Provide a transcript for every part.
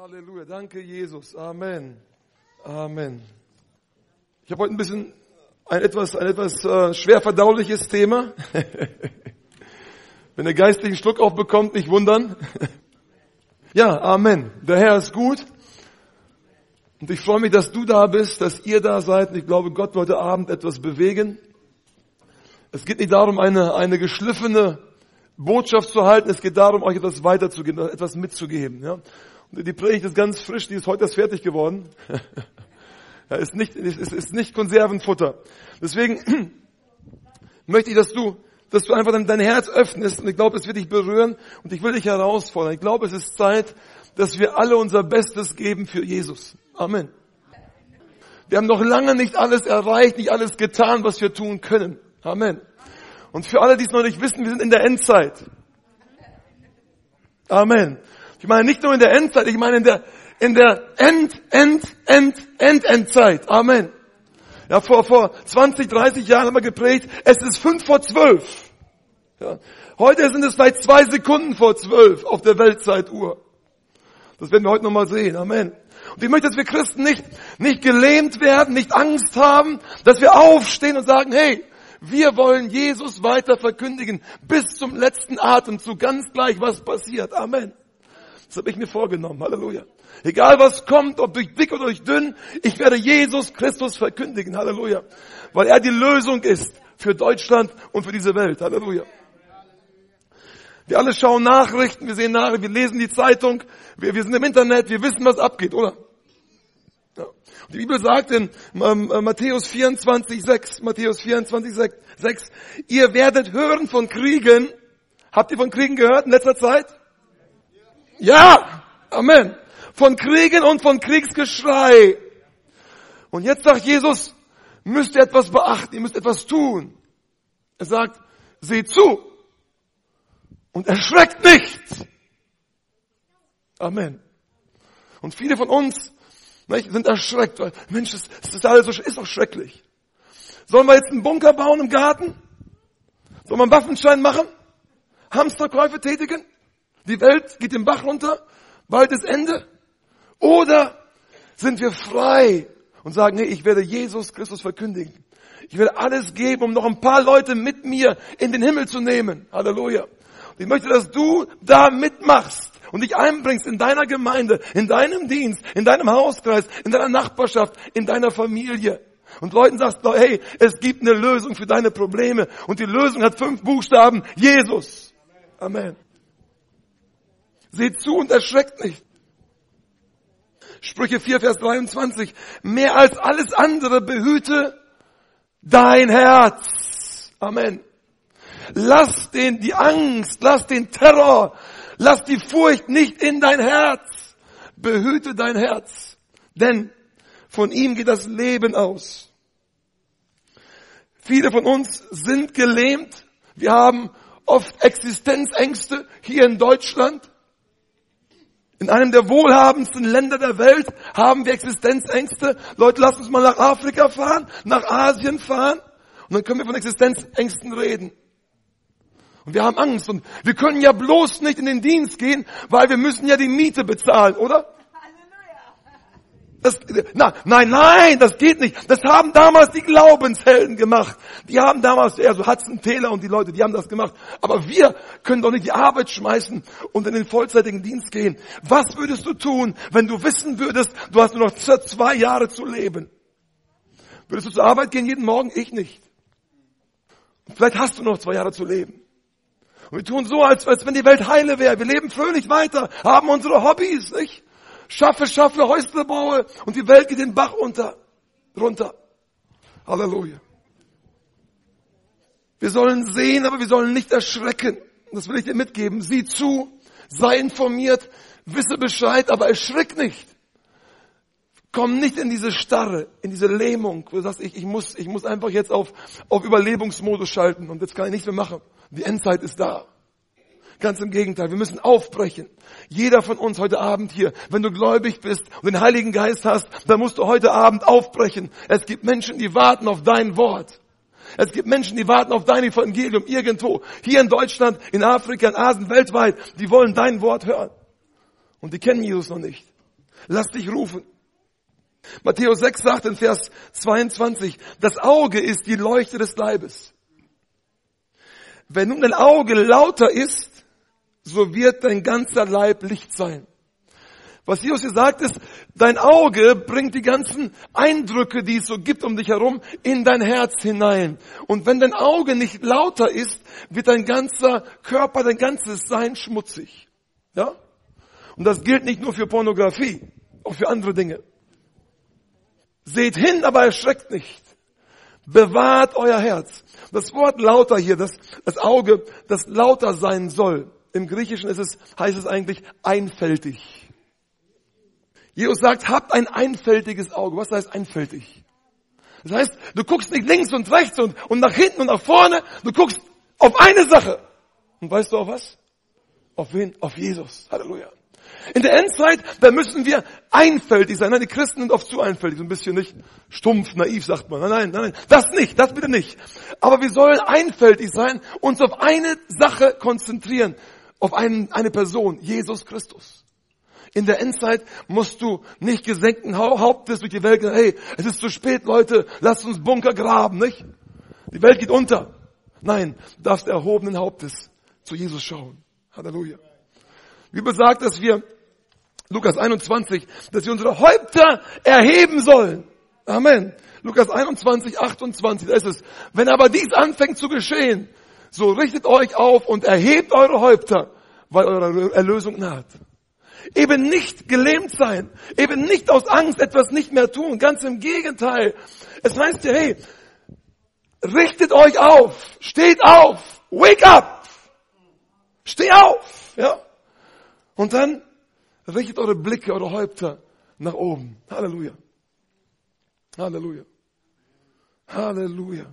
Halleluja, danke Jesus. Amen. Amen. Ich habe heute ein bisschen ein etwas, ein etwas äh, schwer verdauliches Thema. Wenn der geistlichen Schluck aufbekommt, nicht wundern. ja, Amen. Der Herr ist gut. Und ich freue mich, dass du da bist, dass ihr da seid. Und ich glaube, Gott wird heute Abend etwas bewegen. Es geht nicht darum, eine, eine geschliffene Botschaft zu halten. Es geht darum, euch etwas weiterzugeben, etwas mitzugeben. Ja? Die Predigt ist ganz frisch, die ist heute erst fertig geworden. ja, ist nicht, ist, ist nicht Konservenfutter. Deswegen möchte ich, dass du, dass du einfach dein Herz öffnest und ich glaube, es wird dich berühren und ich will dich herausfordern. Ich glaube, es ist Zeit, dass wir alle unser Bestes geben für Jesus. Amen. Wir haben noch lange nicht alles erreicht, nicht alles getan, was wir tun können. Amen. Und für alle, die es noch nicht wissen, wir sind in der Endzeit. Amen. Ich meine nicht nur in der Endzeit, ich meine in der, in der End, End, End, End, Endzeit. Amen. Ja, vor, vor 20, 30 Jahren haben wir geprägt, es ist fünf vor zwölf. Ja. Heute sind es vielleicht zwei Sekunden vor zwölf auf der Weltzeituhr. Das werden wir heute nochmal sehen. Amen. Und ich möchte, dass wir Christen nicht, nicht gelähmt werden, nicht Angst haben, dass wir aufstehen und sagen, hey, wir wollen Jesus weiter verkündigen bis zum letzten Atemzug, ganz gleich, was passiert. Amen. Das habe ich mir vorgenommen. Halleluja. Egal was kommt, ob durch dick oder durch dünn, ich werde Jesus Christus verkündigen. Halleluja. Weil er die Lösung ist für Deutschland und für diese Welt. Halleluja. Wir alle schauen Nachrichten, wir sehen Nachrichten, wir lesen die Zeitung, wir, wir sind im Internet, wir wissen, was abgeht, oder? Ja. Die Bibel sagt in ähm, äh, Matthäus 24, 6, Matthäus 24, 6, 6, ihr werdet hören von Kriegen. Habt ihr von Kriegen gehört in letzter Zeit? Ja, Amen. Von Kriegen und von Kriegsgeschrei. Und jetzt sagt Jesus, müsst ihr etwas beachten, ihr müsst etwas tun. Er sagt, seht zu und erschreckt nicht. Amen. Und viele von uns nicht, sind erschreckt, weil, Mensch, das ist alles so, ist doch schrecklich. Sollen wir jetzt einen Bunker bauen im Garten? Sollen wir einen Waffenschein machen? Hamsterkäufe tätigen? Die Welt geht den Bach runter, bald ist Ende. Oder sind wir frei und sagen, nee, ich werde Jesus Christus verkündigen. Ich werde alles geben, um noch ein paar Leute mit mir in den Himmel zu nehmen. Halleluja. Ich möchte, dass du da mitmachst und dich einbringst in deiner Gemeinde, in deinem Dienst, in deinem Hauskreis, in deiner Nachbarschaft, in deiner Familie. Und Leuten sagst, hey, es gibt eine Lösung für deine Probleme. Und die Lösung hat fünf Buchstaben. Jesus. Amen. Seht zu und erschreckt nicht. Sprüche 4, Vers 23. Mehr als alles andere behüte dein Herz. Amen. Lass den, die Angst, lass den Terror, lass die Furcht nicht in dein Herz. Behüte dein Herz. Denn von ihm geht das Leben aus. Viele von uns sind gelähmt. Wir haben oft Existenzängste hier in Deutschland. In einem der wohlhabendsten Länder der Welt haben wir Existenzängste. Leute, lasst uns mal nach Afrika fahren, nach Asien fahren und dann können wir von Existenzängsten reden. Und wir haben Angst und wir können ja bloß nicht in den Dienst gehen, weil wir müssen ja die Miete bezahlen, oder? Das, na, nein, nein, das geht nicht. Das haben damals die Glaubenshelden gemacht. Die haben damals, eher so Hudson Taylor und die Leute, die haben das gemacht. Aber wir können doch nicht die Arbeit schmeißen und in den vollzeitigen Dienst gehen. Was würdest du tun, wenn du wissen würdest, du hast nur noch zwei Jahre zu leben? Würdest du zur Arbeit gehen jeden Morgen? Ich nicht. Vielleicht hast du noch zwei Jahre zu leben. Und wir tun so, als, als wenn die Welt heile wäre. Wir leben fröhlich weiter, haben unsere Hobbys, nicht? Schaffe, schaffe, Häusle baue und die Welt geht den Bach unter, runter. Halleluja. Wir sollen sehen, aber wir sollen nicht erschrecken. Das will ich dir mitgeben. Sieh zu, sei informiert, wisse Bescheid, aber erschrick nicht. Komm nicht in diese Starre, in diese Lähmung, wo du sagst, ich, ich, muss, ich muss einfach jetzt auf, auf Überlebensmodus schalten und jetzt kann ich nichts mehr machen. Die Endzeit ist da. Ganz im Gegenteil, wir müssen aufbrechen. Jeder von uns heute Abend hier, wenn du gläubig bist und den Heiligen Geist hast, dann musst du heute Abend aufbrechen. Es gibt Menschen, die warten auf dein Wort. Es gibt Menschen, die warten auf dein Evangelium irgendwo. Hier in Deutschland, in Afrika, in Asien, weltweit. Die wollen dein Wort hören. Und die kennen Jesus noch nicht. Lass dich rufen. Matthäus 6 sagt in Vers 22, das Auge ist die Leuchte des Leibes. Wenn nun dein Auge lauter ist, so wird dein ganzer Leib Licht sein. Was Jesus hier sagt ist, dein Auge bringt die ganzen Eindrücke, die es so gibt um dich herum, in dein Herz hinein. Und wenn dein Auge nicht lauter ist, wird dein ganzer Körper, dein ganzes Sein schmutzig. Ja? Und das gilt nicht nur für Pornografie, auch für andere Dinge. Seht hin, aber erschreckt nicht. Bewahrt euer Herz. Das Wort lauter hier, das, das Auge, das lauter sein soll. Im Griechischen ist es, heißt es eigentlich einfältig. Jesus sagt, habt ein einfältiges Auge. Was heißt einfältig? Das heißt, du guckst nicht links und rechts und, und nach hinten und nach vorne. Du guckst auf eine Sache. Und weißt du auf was? Auf wen? Auf Jesus. Halleluja. In der Endzeit, da müssen wir einfältig sein. Nein, die Christen sind oft zu einfältig, so ein bisschen nicht stumpf, naiv, sagt man. Nein, nein, nein, das nicht, das bitte nicht. Aber wir sollen einfältig sein, uns auf eine Sache konzentrieren, auf einen, eine Person, Jesus Christus. In der Endzeit musst du nicht gesenkten Hauptes durch die Welt gehen, hey, es ist zu spät, Leute, lasst uns Bunker graben, nicht? Die Welt geht unter. Nein, du darfst erhobenen Hauptes zu Jesus schauen. Halleluja. Die Bibel sagt, dass wir, Lukas 21, dass wir unsere Häupter erheben sollen. Amen. Lukas 21, 28, da ist es. Wenn aber dies anfängt zu geschehen, so richtet euch auf und erhebt eure Häupter, weil eure Erlösung naht. Eben nicht gelähmt sein, eben nicht aus Angst etwas nicht mehr tun, ganz im Gegenteil. Es heißt ja, hey, richtet euch auf, steht auf, wake up, steh auf, ja. Und dann richtet eure Blicke, eure Häupter nach oben. Halleluja. Halleluja. Halleluja.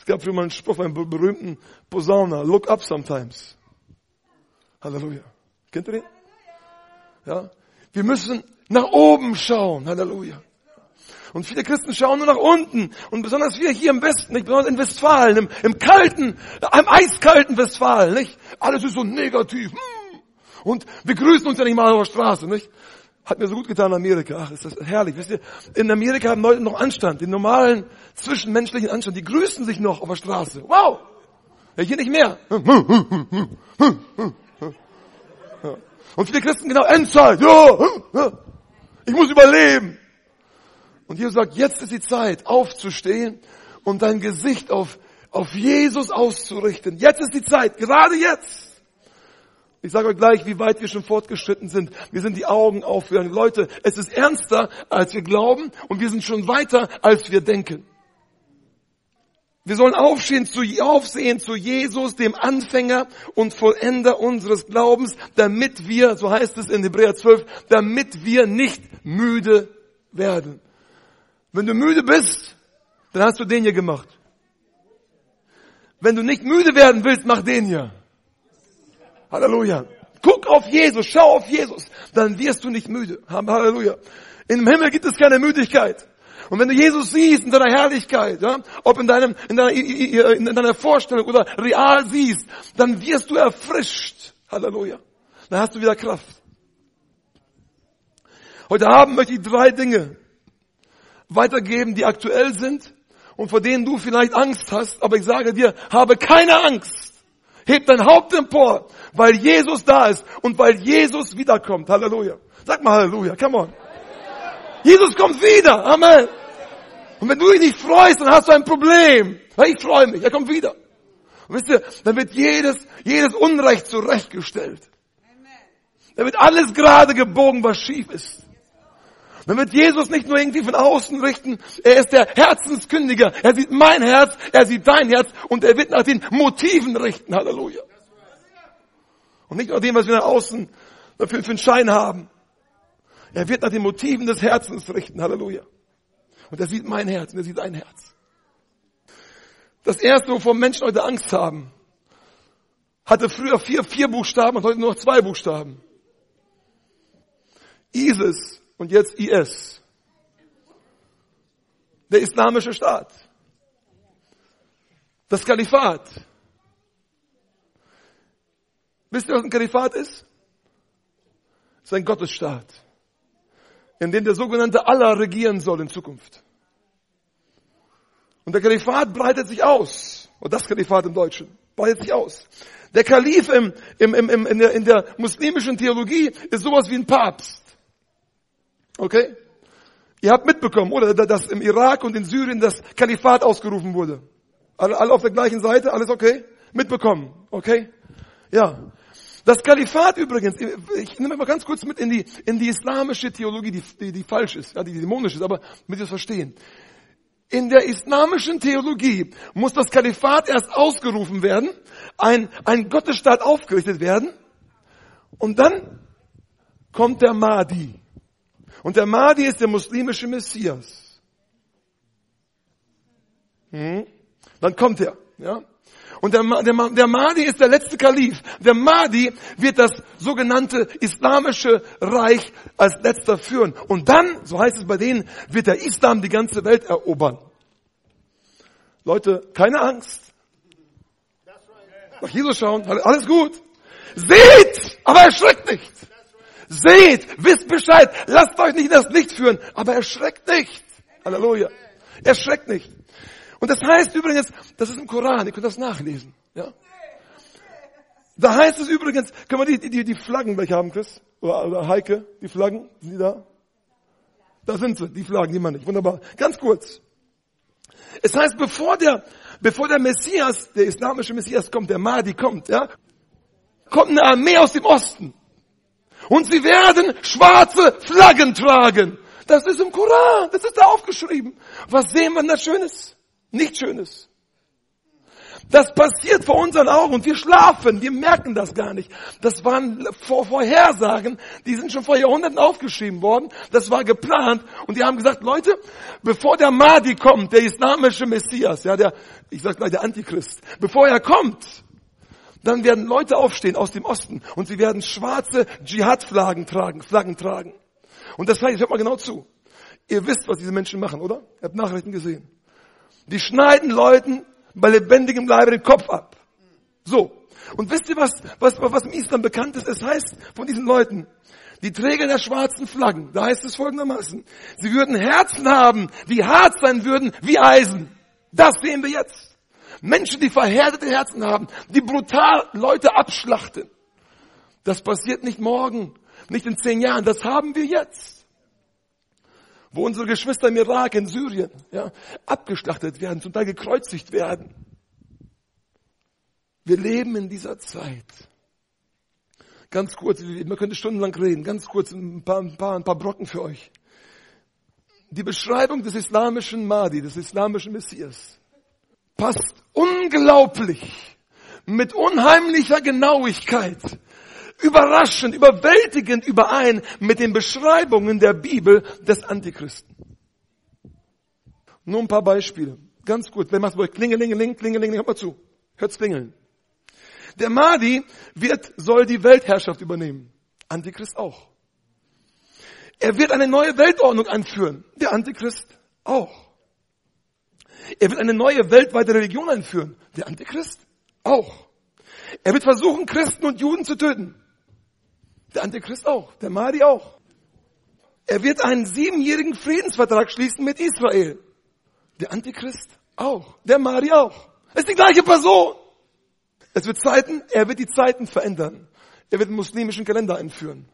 Es gab für mal einen Spruch, einen berühmten Posauner, look up sometimes. Halleluja. Kennt ihr den? Ja. Wir müssen nach oben schauen. Halleluja. Und viele Christen schauen nur nach unten. Und besonders wir hier im Westen, nicht? besonders in Westfalen, im, im kalten, im eiskalten Westfalen, nicht? Alles ist so negativ. Hm. Und wir grüßen uns ja nicht mal auf der Straße, nicht? Hat mir so gut getan in Amerika. Ach, ist das herrlich. Wisst ihr, in Amerika haben Leute noch Anstand, den normalen zwischenmenschlichen Anstand. Die grüßen sich noch auf der Straße. Wow! Ja, hier nicht mehr. Und viele Christen genau, Endzeit. Ja, ich muss überleben. Und Jesus sagt, jetzt ist die Zeit, aufzustehen und dein Gesicht auf, auf Jesus auszurichten. Jetzt ist die Zeit, gerade jetzt. Ich sage euch gleich, wie weit wir schon fortgeschritten sind. Wir sind die Augen aufgegangen. Leute, es ist ernster, als wir glauben und wir sind schon weiter, als wir denken. Wir sollen aufstehen zu, aufsehen zu Jesus, dem Anfänger und Vollender unseres Glaubens, damit wir, so heißt es in Hebräer 12, damit wir nicht müde werden. Wenn du müde bist, dann hast du den hier gemacht. Wenn du nicht müde werden willst, mach den hier. Halleluja. Guck auf Jesus, schau auf Jesus, dann wirst du nicht müde. Halleluja. Im Himmel gibt es keine Müdigkeit. Und wenn du Jesus siehst in deiner Herrlichkeit, ja, ob in, deinem, in, deiner, in deiner Vorstellung oder real siehst, dann wirst du erfrischt. Halleluja. Dann hast du wieder Kraft. Heute Abend möchte ich drei Dinge weitergeben, die aktuell sind und vor denen du vielleicht Angst hast. Aber ich sage dir, habe keine Angst. Heb dein Haupt empor, weil Jesus da ist und weil Jesus wiederkommt. Halleluja. Sag mal Halleluja, come on. Jesus kommt wieder. Amen. Und wenn du dich nicht freust, dann hast du ein Problem. Ich freue mich, er kommt wieder. Und wisst ihr, dann wird jedes, jedes Unrecht zurechtgestellt. Dann wird alles gerade gebogen, was schief ist. Dann wird Jesus nicht nur irgendwie von außen richten, er ist der Herzenskündiger. Er sieht mein Herz, er sieht dein Herz und er wird nach den Motiven richten. Halleluja. Und nicht nach dem, was wir nach außen für einen Schein haben. Er wird nach den Motiven des Herzens richten. Halleluja. Und er sieht mein Herz und er sieht dein Herz. Das erste, wovor Menschen heute Angst haben, hatte früher vier, vier Buchstaben und heute nur noch zwei Buchstaben. ISIS und jetzt IS. Der islamische Staat. Das Kalifat. Wisst ihr, was ein Kalifat ist? ist ein Gottesstaat, in dem der sogenannte Allah regieren soll in Zukunft. Und der Kalifat breitet sich aus. Und das Kalifat im Deutschen breitet sich aus. Der Kalif im, im, im, in, der, in der muslimischen Theologie ist sowas wie ein Papst. Okay? Ihr habt mitbekommen, oder, dass im Irak und in Syrien das Kalifat ausgerufen wurde. Alle, alle auf der gleichen Seite, alles okay? Mitbekommen, okay? Ja. Das Kalifat übrigens, ich nehme mal ganz kurz mit in die, in die islamische Theologie, die, die, die falsch ist, ja, die dämonisch ist, aber mit ihr verstehen. In der islamischen Theologie muss das Kalifat erst ausgerufen werden, ein, ein Gottesstaat aufgerichtet werden und dann kommt der Mahdi. Und der Mahdi ist der muslimische Messias. Hm? Dann kommt er. Ja? Und der, der, der Mahdi ist der letzte Kalif. Der Mahdi wird das sogenannte islamische Reich als letzter führen. Und dann, so heißt es bei denen, wird der Islam die ganze Welt erobern. Leute, keine Angst. Nach Jesus schauen, alles gut. Seht, aber erschreckt nicht. Seht, wisst Bescheid, lasst euch nicht in das Licht führen, aber erschreckt nicht. Halleluja. Erschreckt nicht. Und das heißt übrigens, das ist im Koran, ihr könnt das nachlesen. Ja? Da heißt es übrigens, können wir die, die, die Flaggen gleich haben, Chris? Oder, oder Heike, die Flaggen, sind die da? Da sind sie, die Flaggen, die man nicht. Wunderbar. Ganz kurz. Es heißt, bevor der, bevor der Messias, der islamische Messias kommt, der Mahdi kommt, ja, kommt eine Armee aus dem Osten. Und sie werden schwarze Flaggen tragen. Das ist im Koran, das ist da aufgeschrieben. Was sehen wir da Schönes? Nicht Schönes. Das passiert vor unseren Augen und wir schlafen, wir merken das gar nicht. Das waren Vorhersagen, die sind schon vor Jahrhunderten aufgeschrieben worden. Das war geplant und die haben gesagt, Leute, bevor der Mahdi kommt, der islamische Messias, ja, der, ich sag gleich der Antichrist, bevor er kommt, dann werden Leute aufstehen aus dem Osten und sie werden schwarze Dschihad-Flaggen tragen, Flaggen tragen. Und das heißt, hört mal genau zu. Ihr wisst, was diese Menschen machen, oder? Ihr habt Nachrichten gesehen. Die schneiden Leuten bei lebendigem Leibe den Kopf ab. So. Und wisst ihr, was, was, was im Islam bekannt ist? Es heißt von diesen Leuten, die Träger der schwarzen Flaggen, da heißt es folgendermaßen, sie würden Herzen haben, die hart sein würden wie Eisen. Das sehen wir jetzt. Menschen, die verhärtete Herzen haben, die brutal Leute abschlachten. Das passiert nicht morgen, nicht in zehn Jahren, das haben wir jetzt wo unsere Geschwister im Irak, in Syrien, ja, abgeschlachtet werden, zum Teil gekreuzigt werden. Wir leben in dieser Zeit. Ganz kurz, man könnte stundenlang reden, ganz kurz ein paar, ein paar, ein paar Brocken für euch. Die Beschreibung des islamischen Mahdi, des islamischen Messias, passt unglaublich mit unheimlicher Genauigkeit überraschend, überwältigend überein mit den Beschreibungen der Bibel des Antichristen. Nur ein paar Beispiele. Ganz gut. Wer macht wohl Klingelingeling, Klingelingeling, hört mal zu. Hört's klingeln. Der Mahdi wird, soll die Weltherrschaft übernehmen. Antichrist auch. Er wird eine neue Weltordnung einführen. Der Antichrist auch. Er wird eine neue weltweite Religion einführen. Der Antichrist auch. Er wird versuchen, Christen und Juden zu töten. Der Antichrist auch, der Mahdi auch. Er wird einen siebenjährigen Friedensvertrag schließen mit Israel. Der Antichrist auch, der Mahdi auch. Es ist die gleiche Person. Es wird Zeiten, er wird die Zeiten verändern. Er wird den muslimischen Kalender einführen.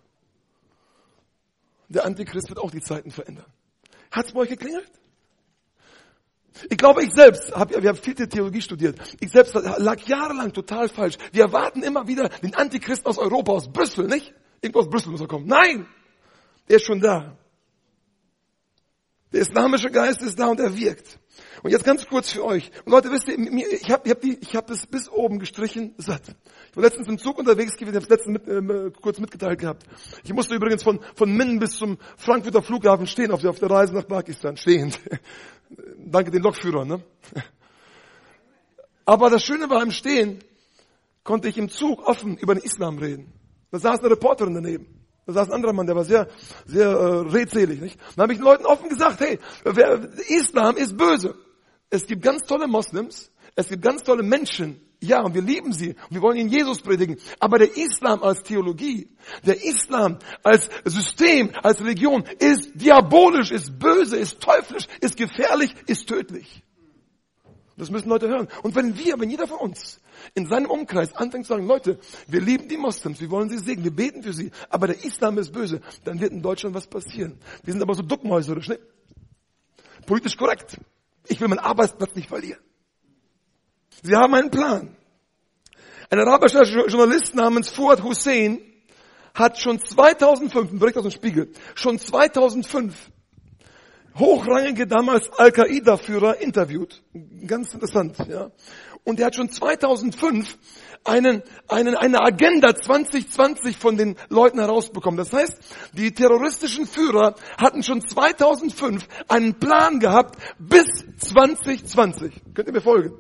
Der Antichrist wird auch die Zeiten verändern. Hat's bei euch geklingelt? Ich glaube, ich selbst, hab, wir haben viel Theologie studiert. Ich selbst lag jahrelang total falsch. Wir erwarten immer wieder den Antichristen aus Europa, aus Brüssel, nicht? Irgendwo aus Brüssel muss er kommen. Nein! Der ist schon da. Der islamische Geist ist da und er wirkt. Und jetzt ganz kurz für euch. Und Leute, wisst ihr, ich habe ich hab die, ich hab das bis oben gestrichen, satt. Ich war letztens im Zug unterwegs gewesen, ich habe es letztens mit, äh, kurz mitgeteilt gehabt. Ich musste übrigens von, von Minden bis zum Frankfurter Flughafen stehen, auf der, auf der Reise nach Pakistan, stehend. Danke den Lokführern. Ne? Aber das Schöne war im Stehen, konnte ich im Zug offen über den Islam reden. Da saß eine Reporterin daneben. Da saß ein anderer Mann, der war sehr, sehr äh, redselig. Nicht? Dann habe ich den Leuten offen gesagt, hey, wer, Islam ist böse. Es gibt ganz tolle Moslems, es gibt ganz tolle Menschen, Ja, und wir lieben sie. Und wir wollen ihnen Jesus predigen. Aber der Islam als Theologie, der Islam als System, als Religion ist diabolisch, ist böse, ist teuflisch, ist gefährlich, ist tödlich. Das müssen Leute hören. Und wenn wir, wenn jeder von uns in seinem Umkreis anfängt zu sagen, Leute, wir lieben die Moslems, wir wollen sie segnen, wir beten für sie, aber der Islam ist böse, dann wird in Deutschland was passieren. Wir sind aber so duckmäuserisch, ne? Politisch korrekt. Ich will meinen Arbeitsplatz nicht verlieren. Sie haben einen Plan. Ein arabischer Journalist namens Fuad Hussein hat schon 2005, ein Bericht aus dem Spiegel, schon 2005 hochrangige damals Al-Qaida-Führer interviewt. Ganz interessant, ja. Und er hat schon 2005 einen, einen, eine Agenda 2020 von den Leuten herausbekommen. Das heißt, die terroristischen Führer hatten schon 2005 einen Plan gehabt bis 2020. Könnt ihr mir folgen?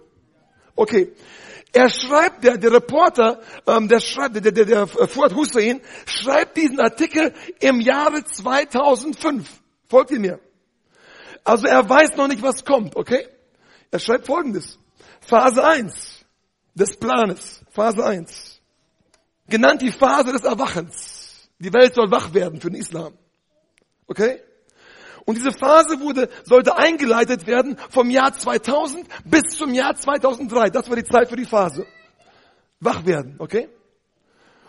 Okay. Er schreibt, der, der Reporter, ähm, der schreibt, der, der, der Fuad Hussein, schreibt diesen Artikel im Jahre 2005. Folgt ihr mir? Also er weiß noch nicht, was kommt, okay? Er schreibt folgendes. Phase 1 des Planes. Phase 1. Genannt die Phase des Erwachens. Die Welt soll wach werden für den Islam. Okay? Und diese Phase wurde, sollte eingeleitet werden vom Jahr 2000 bis zum Jahr 2003. Das war die Zeit für die Phase. Wach werden, okay?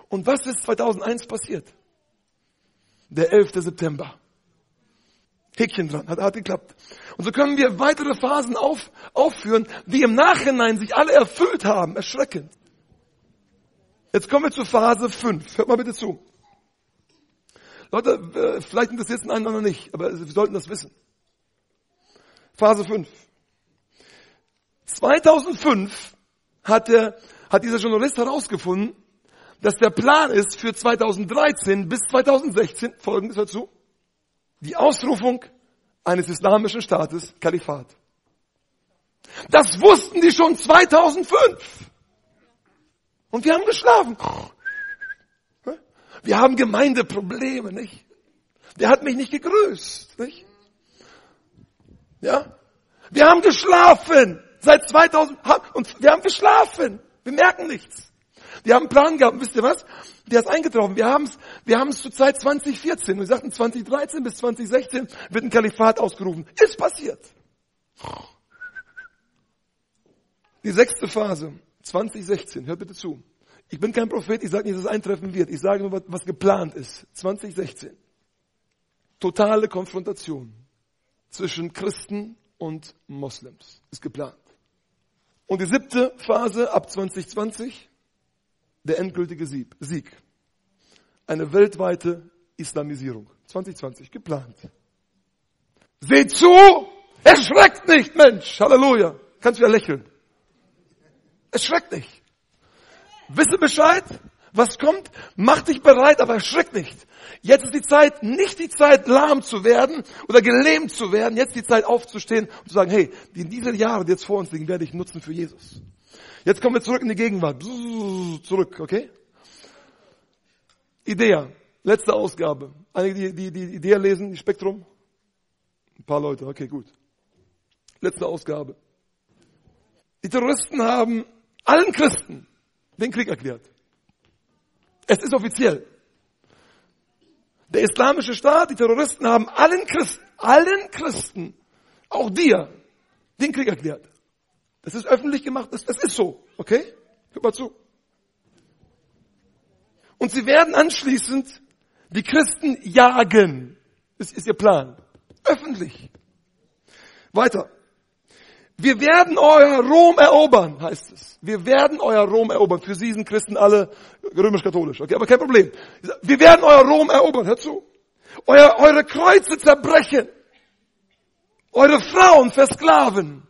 Und was ist 2001 passiert? Der 11. September. Häkchen dran, hat, hat geklappt. Und so können wir weitere Phasen auf, aufführen, die im Nachhinein sich alle erfüllt haben. Erschreckend. Jetzt kommen wir zur Phase 5. Hört mal bitte zu. Leute, äh, vielleicht interessiert es einen oder nicht, aber wir sollten das wissen. Phase 5. 2005 hat, der, hat dieser Journalist herausgefunden, dass der Plan ist für 2013 bis 2016, folgendes dazu, die Ausrufung eines islamischen Staates, Kalifat. Das wussten die schon 2005. Und wir haben geschlafen. Wir haben Gemeindeprobleme, nicht? Der hat mich nicht gegrüßt, nicht? Ja? Wir haben geschlafen. Seit 2000, und wir haben geschlafen. Wir merken nichts. Die haben einen Plan gehabt. wisst ihr was? Der ist eingetroffen. Wir haben es, wir haben es zur Zeit 2014. Und wir sagten 2013 bis 2016 wird ein Kalifat ausgerufen. Ist passiert. Die sechste Phase, 2016. Hört bitte zu. Ich bin kein Prophet. Ich sage nicht, dass es eintreffen wird. Ich sage nur, was, geplant ist. 2016. Totale Konfrontation zwischen Christen und Moslems ist geplant. Und die siebte Phase ab 2020 der endgültige Sieg. Eine weltweite Islamisierung. 2020 geplant. Seht zu! Erschreckt nicht, Mensch! Halleluja! Kannst wieder lächeln. Erschreckt nicht. Wisse Bescheid, was kommt, mach dich bereit, aber erschreck nicht. Jetzt ist die Zeit, nicht die Zeit, lahm zu werden oder gelähmt zu werden. Jetzt die Zeit aufzustehen und zu sagen, hey, die, diese Jahre, die jetzt vor uns liegen, werde ich nutzen für Jesus. Jetzt kommen wir zurück in die Gegenwart. Zurück, okay? Idea. Letzte Ausgabe. Einige, die, die, die Idee lesen, die Spektrum? Ein paar Leute, okay, gut. Letzte Ausgabe. Die Terroristen haben allen Christen den Krieg erklärt. Es ist offiziell. Der islamische Staat, die Terroristen haben allen Christen, allen Christen, auch dir, den Krieg erklärt. Das ist öffentlich gemacht, das, das ist so. Okay? Hör mal zu. Und sie werden anschließend die Christen jagen. Das ist ihr Plan. Öffentlich. Weiter. Wir werden euer Rom erobern, heißt es. Wir werden euer Rom erobern. Für sie sind Christen alle römisch-katholisch. Okay, aber kein Problem. Wir werden euer Rom erobern. Hör zu. Euer, eure Kreuze zerbrechen. Eure Frauen versklaven.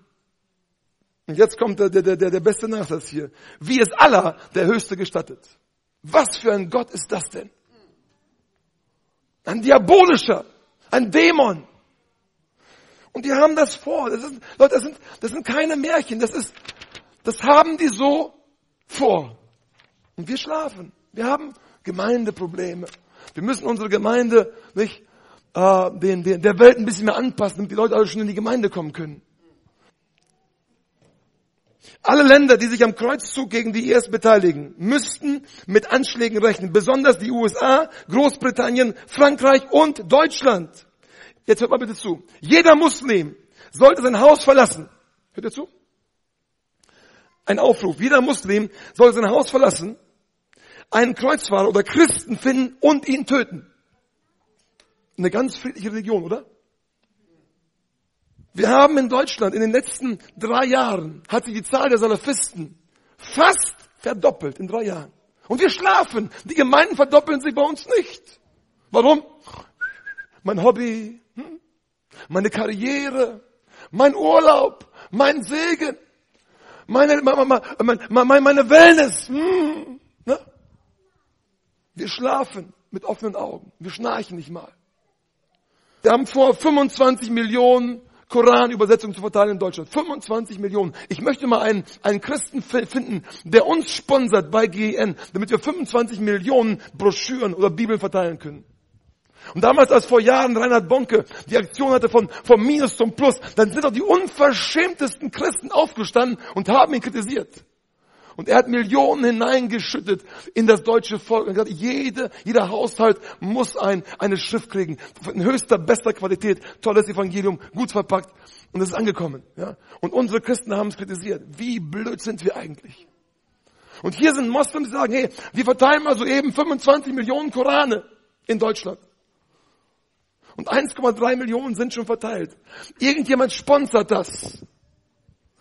Und jetzt kommt der, der, der, der beste Nachsatz hier. Wie es Allah der Höchste gestattet. Was für ein Gott ist das denn? Ein diabolischer, ein Dämon. Und die haben das vor. Das ist, Leute, das sind, das sind keine Märchen. Das ist, das haben die so vor. Und wir schlafen. Wir haben Gemeindeprobleme. Wir müssen unsere Gemeinde nicht äh, den, den, der Welt ein bisschen mehr anpassen, damit die Leute alle schon in die Gemeinde kommen können. Alle Länder, die sich am Kreuzzug gegen die IS beteiligen, müssten mit Anschlägen rechnen. Besonders die USA, Großbritannien, Frankreich und Deutschland. Jetzt hört mal bitte zu. Jeder Muslim sollte sein Haus verlassen. Hört ihr zu? Ein Aufruf. Jeder Muslim sollte sein Haus verlassen, einen Kreuzfahrer oder Christen finden und ihn töten. Eine ganz friedliche Religion, oder? Wir haben in Deutschland in den letzten drei Jahren hat sich die Zahl der Salafisten fast verdoppelt in drei Jahren. Und wir schlafen. Die Gemeinden verdoppeln sich bei uns nicht. Warum? Mein Hobby? Meine Karriere, mein Urlaub, mein Segen, meine, meine, meine, meine Wellness. Hm? Ne? Wir schlafen mit offenen Augen. Wir schnarchen nicht mal. Wir haben vor 25 Millionen Koran-Übersetzung zu verteilen in Deutschland. 25 Millionen. Ich möchte mal einen, einen Christen finden, der uns sponsert bei GEN, damit wir 25 Millionen Broschüren oder Bibeln verteilen können. Und damals, als vor Jahren Reinhard Bonke die Aktion hatte von, vom Minus zum Plus, dann sind doch die unverschämtesten Christen aufgestanden und haben ihn kritisiert. Und er hat Millionen hineingeschüttet in das deutsche Volk. Und gesagt, jede, jeder Haushalt muss ein, eine Schrift kriegen. In höchster, bester Qualität. Tolles Evangelium, gut verpackt. Und es ist angekommen. Ja? Und unsere Christen haben es kritisiert. Wie blöd sind wir eigentlich? Und hier sind Moslems, die sagen, hey, wir verteilen mal so eben 25 Millionen Korane in Deutschland. Und 1,3 Millionen sind schon verteilt. Irgendjemand sponsert das.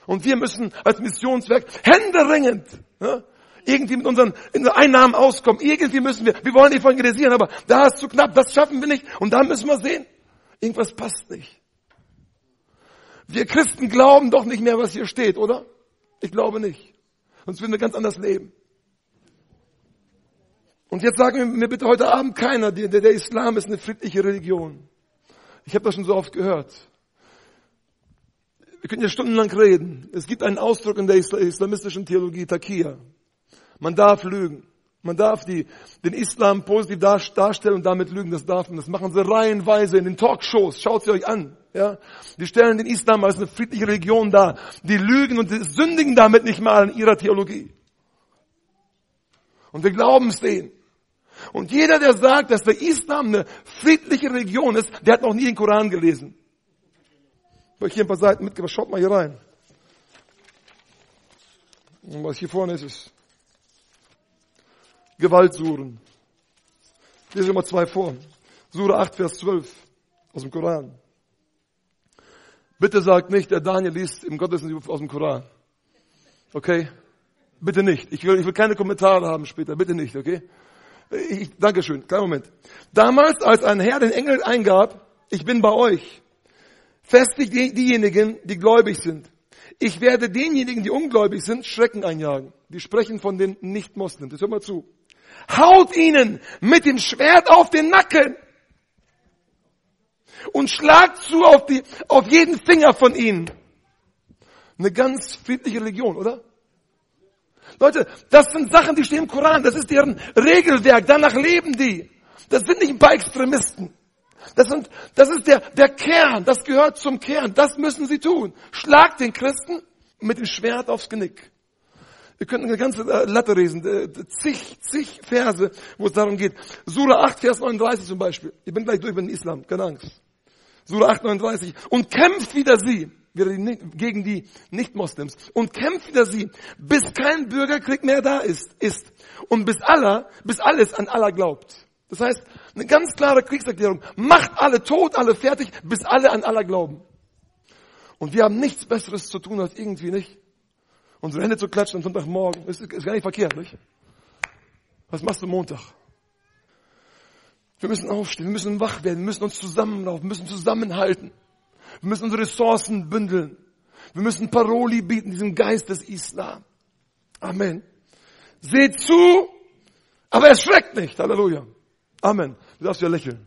Und wir müssen als Missionswerk händeringend ja, irgendwie mit unseren, unseren Einnahmen auskommen. Irgendwie müssen wir, wir wollen evangelisieren, aber da ist zu knapp, das schaffen wir nicht. Und da müssen wir sehen, irgendwas passt nicht. Wir Christen glauben doch nicht mehr, was hier steht, oder? Ich glaube nicht. Sonst würden wir ganz anders leben. Und jetzt sagen mir bitte heute Abend keiner, der, der Islam ist eine friedliche Religion. Ich habe das schon so oft gehört. Wir können ja stundenlang reden. Es gibt einen Ausdruck in der islamistischen Theologie, Takia. Man darf lügen. Man darf die, den Islam positiv darstellen und damit lügen. Das darf man. Das machen sie reihenweise in den Talkshows. Schaut sie euch an. Ja? Die stellen den Islam als eine friedliche Religion dar. Die lügen und die sündigen damit nicht mal in ihrer Theologie. Und wir glauben es denen. Und jeder, der sagt, dass der Islam eine friedliche Religion ist, der hat noch nie den Koran gelesen. Ich habe hier ein paar Seiten mitgebracht. Schaut mal hier rein. Und was hier vorne ist, ist Gewaltsuren. Hier sind immer zwei vor. Sura 8, Vers 12 aus dem Koran. Bitte sagt nicht, der Daniel liest im Gottesdienst aus dem Koran. Okay? Bitte nicht. Ich will, ich will keine Kommentare haben später. Bitte nicht, okay? Ich, Dankeschön. Kleinen Moment. Damals, als ein Herr den Engel eingab, ich bin bei euch Festigt diejenigen, die gläubig sind. Ich werde denjenigen, die ungläubig sind, Schrecken einjagen. Die sprechen von den Nicht-Moslems. Jetzt hör mal zu. Haut ihnen mit dem Schwert auf den Nacken und schlagt zu auf, die, auf jeden Finger von ihnen. Eine ganz friedliche Religion, oder? Leute, das sind Sachen, die stehen im Koran. Das ist deren Regelwerk. Danach leben die. Das sind nicht ein paar Extremisten. Das, sind, das ist der, der Kern, das gehört zum Kern, das müssen sie tun. Schlag den Christen mit dem Schwert aufs Genick. Wir könnten eine ganze äh, Latte lesen, äh, zig, zig Verse, wo es darum geht. Sura 8, Vers 39 zum Beispiel. Ich bin gleich durch mit dem Islam, keine Angst. Sura 8, 39. Und kämpft wieder sie, gegen die Nicht-Moslems. Und kämpft wieder sie, bis kein Bürgerkrieg mehr da ist, ist. Und bis aller, bis alles an Allah glaubt. Das heißt, eine ganz klare Kriegserklärung. Macht alle tot, alle fertig, bis alle an Allah glauben. Und wir haben nichts Besseres zu tun, als irgendwie nicht unsere Hände zu klatschen am Sonntagmorgen. Ist, ist gar nicht verkehrt, nicht? Was machst du Montag? Wir müssen aufstehen, wir müssen wach werden, wir müssen uns zusammenlaufen, wir müssen zusammenhalten. Wir müssen unsere Ressourcen bündeln. Wir müssen Paroli bieten, diesem Geist des Islam. Amen. Seht zu, aber erschreckt nicht. Halleluja. Amen. Du darfst ja lächeln.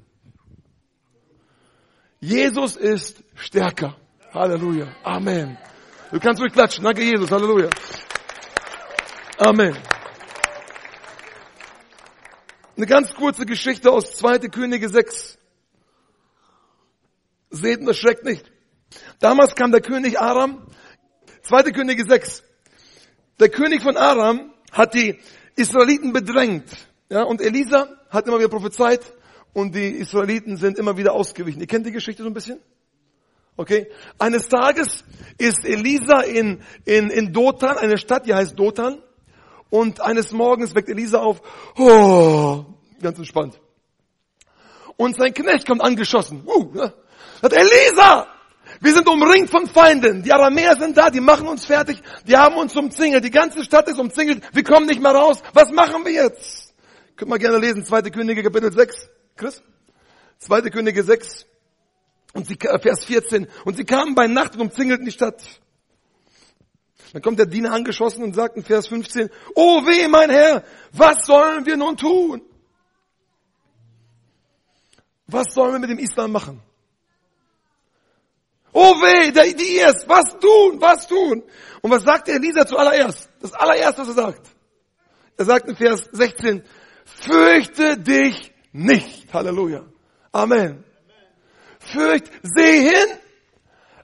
Jesus ist stärker. Halleluja. Amen. Du kannst ruhig klatschen. Danke Jesus. Halleluja. Amen. Eine ganz kurze Geschichte aus 2. Könige 6. Seht und erschreckt nicht. Damals kam der König Aram, 2. Könige 6. Der König von Aram hat die Israeliten bedrängt. Ja, und Elisa hat immer wieder prophezeit und die Israeliten sind immer wieder ausgewichen. Ihr kennt die Geschichte so ein bisschen? Okay? Eines Tages ist Elisa in, in, in Dothan, eine Stadt, die heißt Dothan. Und eines Morgens weckt Elisa auf, oh, ganz entspannt. Und sein Knecht kommt angeschossen. Uh, ja. Sagt, Elisa, wir sind umringt von Feinden. Die Aramäer sind da, die machen uns fertig, die haben uns umzingelt. Die ganze Stadt ist umzingelt, wir kommen nicht mehr raus. Was machen wir jetzt? Könnt mal gerne lesen, 2. Könige Kapitel 6. Chris? 2. Könige 6 und sie, äh, Vers 14. Und sie kamen bei Nacht und umzingelten die Stadt. Dann kommt der Diener angeschossen und sagt in Vers 15, Oh weh, mein Herr, was sollen wir nun tun? Was sollen wir mit dem Islam machen? Oh weh, der IS, was tun, was tun? Und was sagt der Elisa zuallererst? Das allererste, was er sagt. Er sagt in Vers 16, fürchte dich nicht. Halleluja. Amen. Fürcht, seh hin,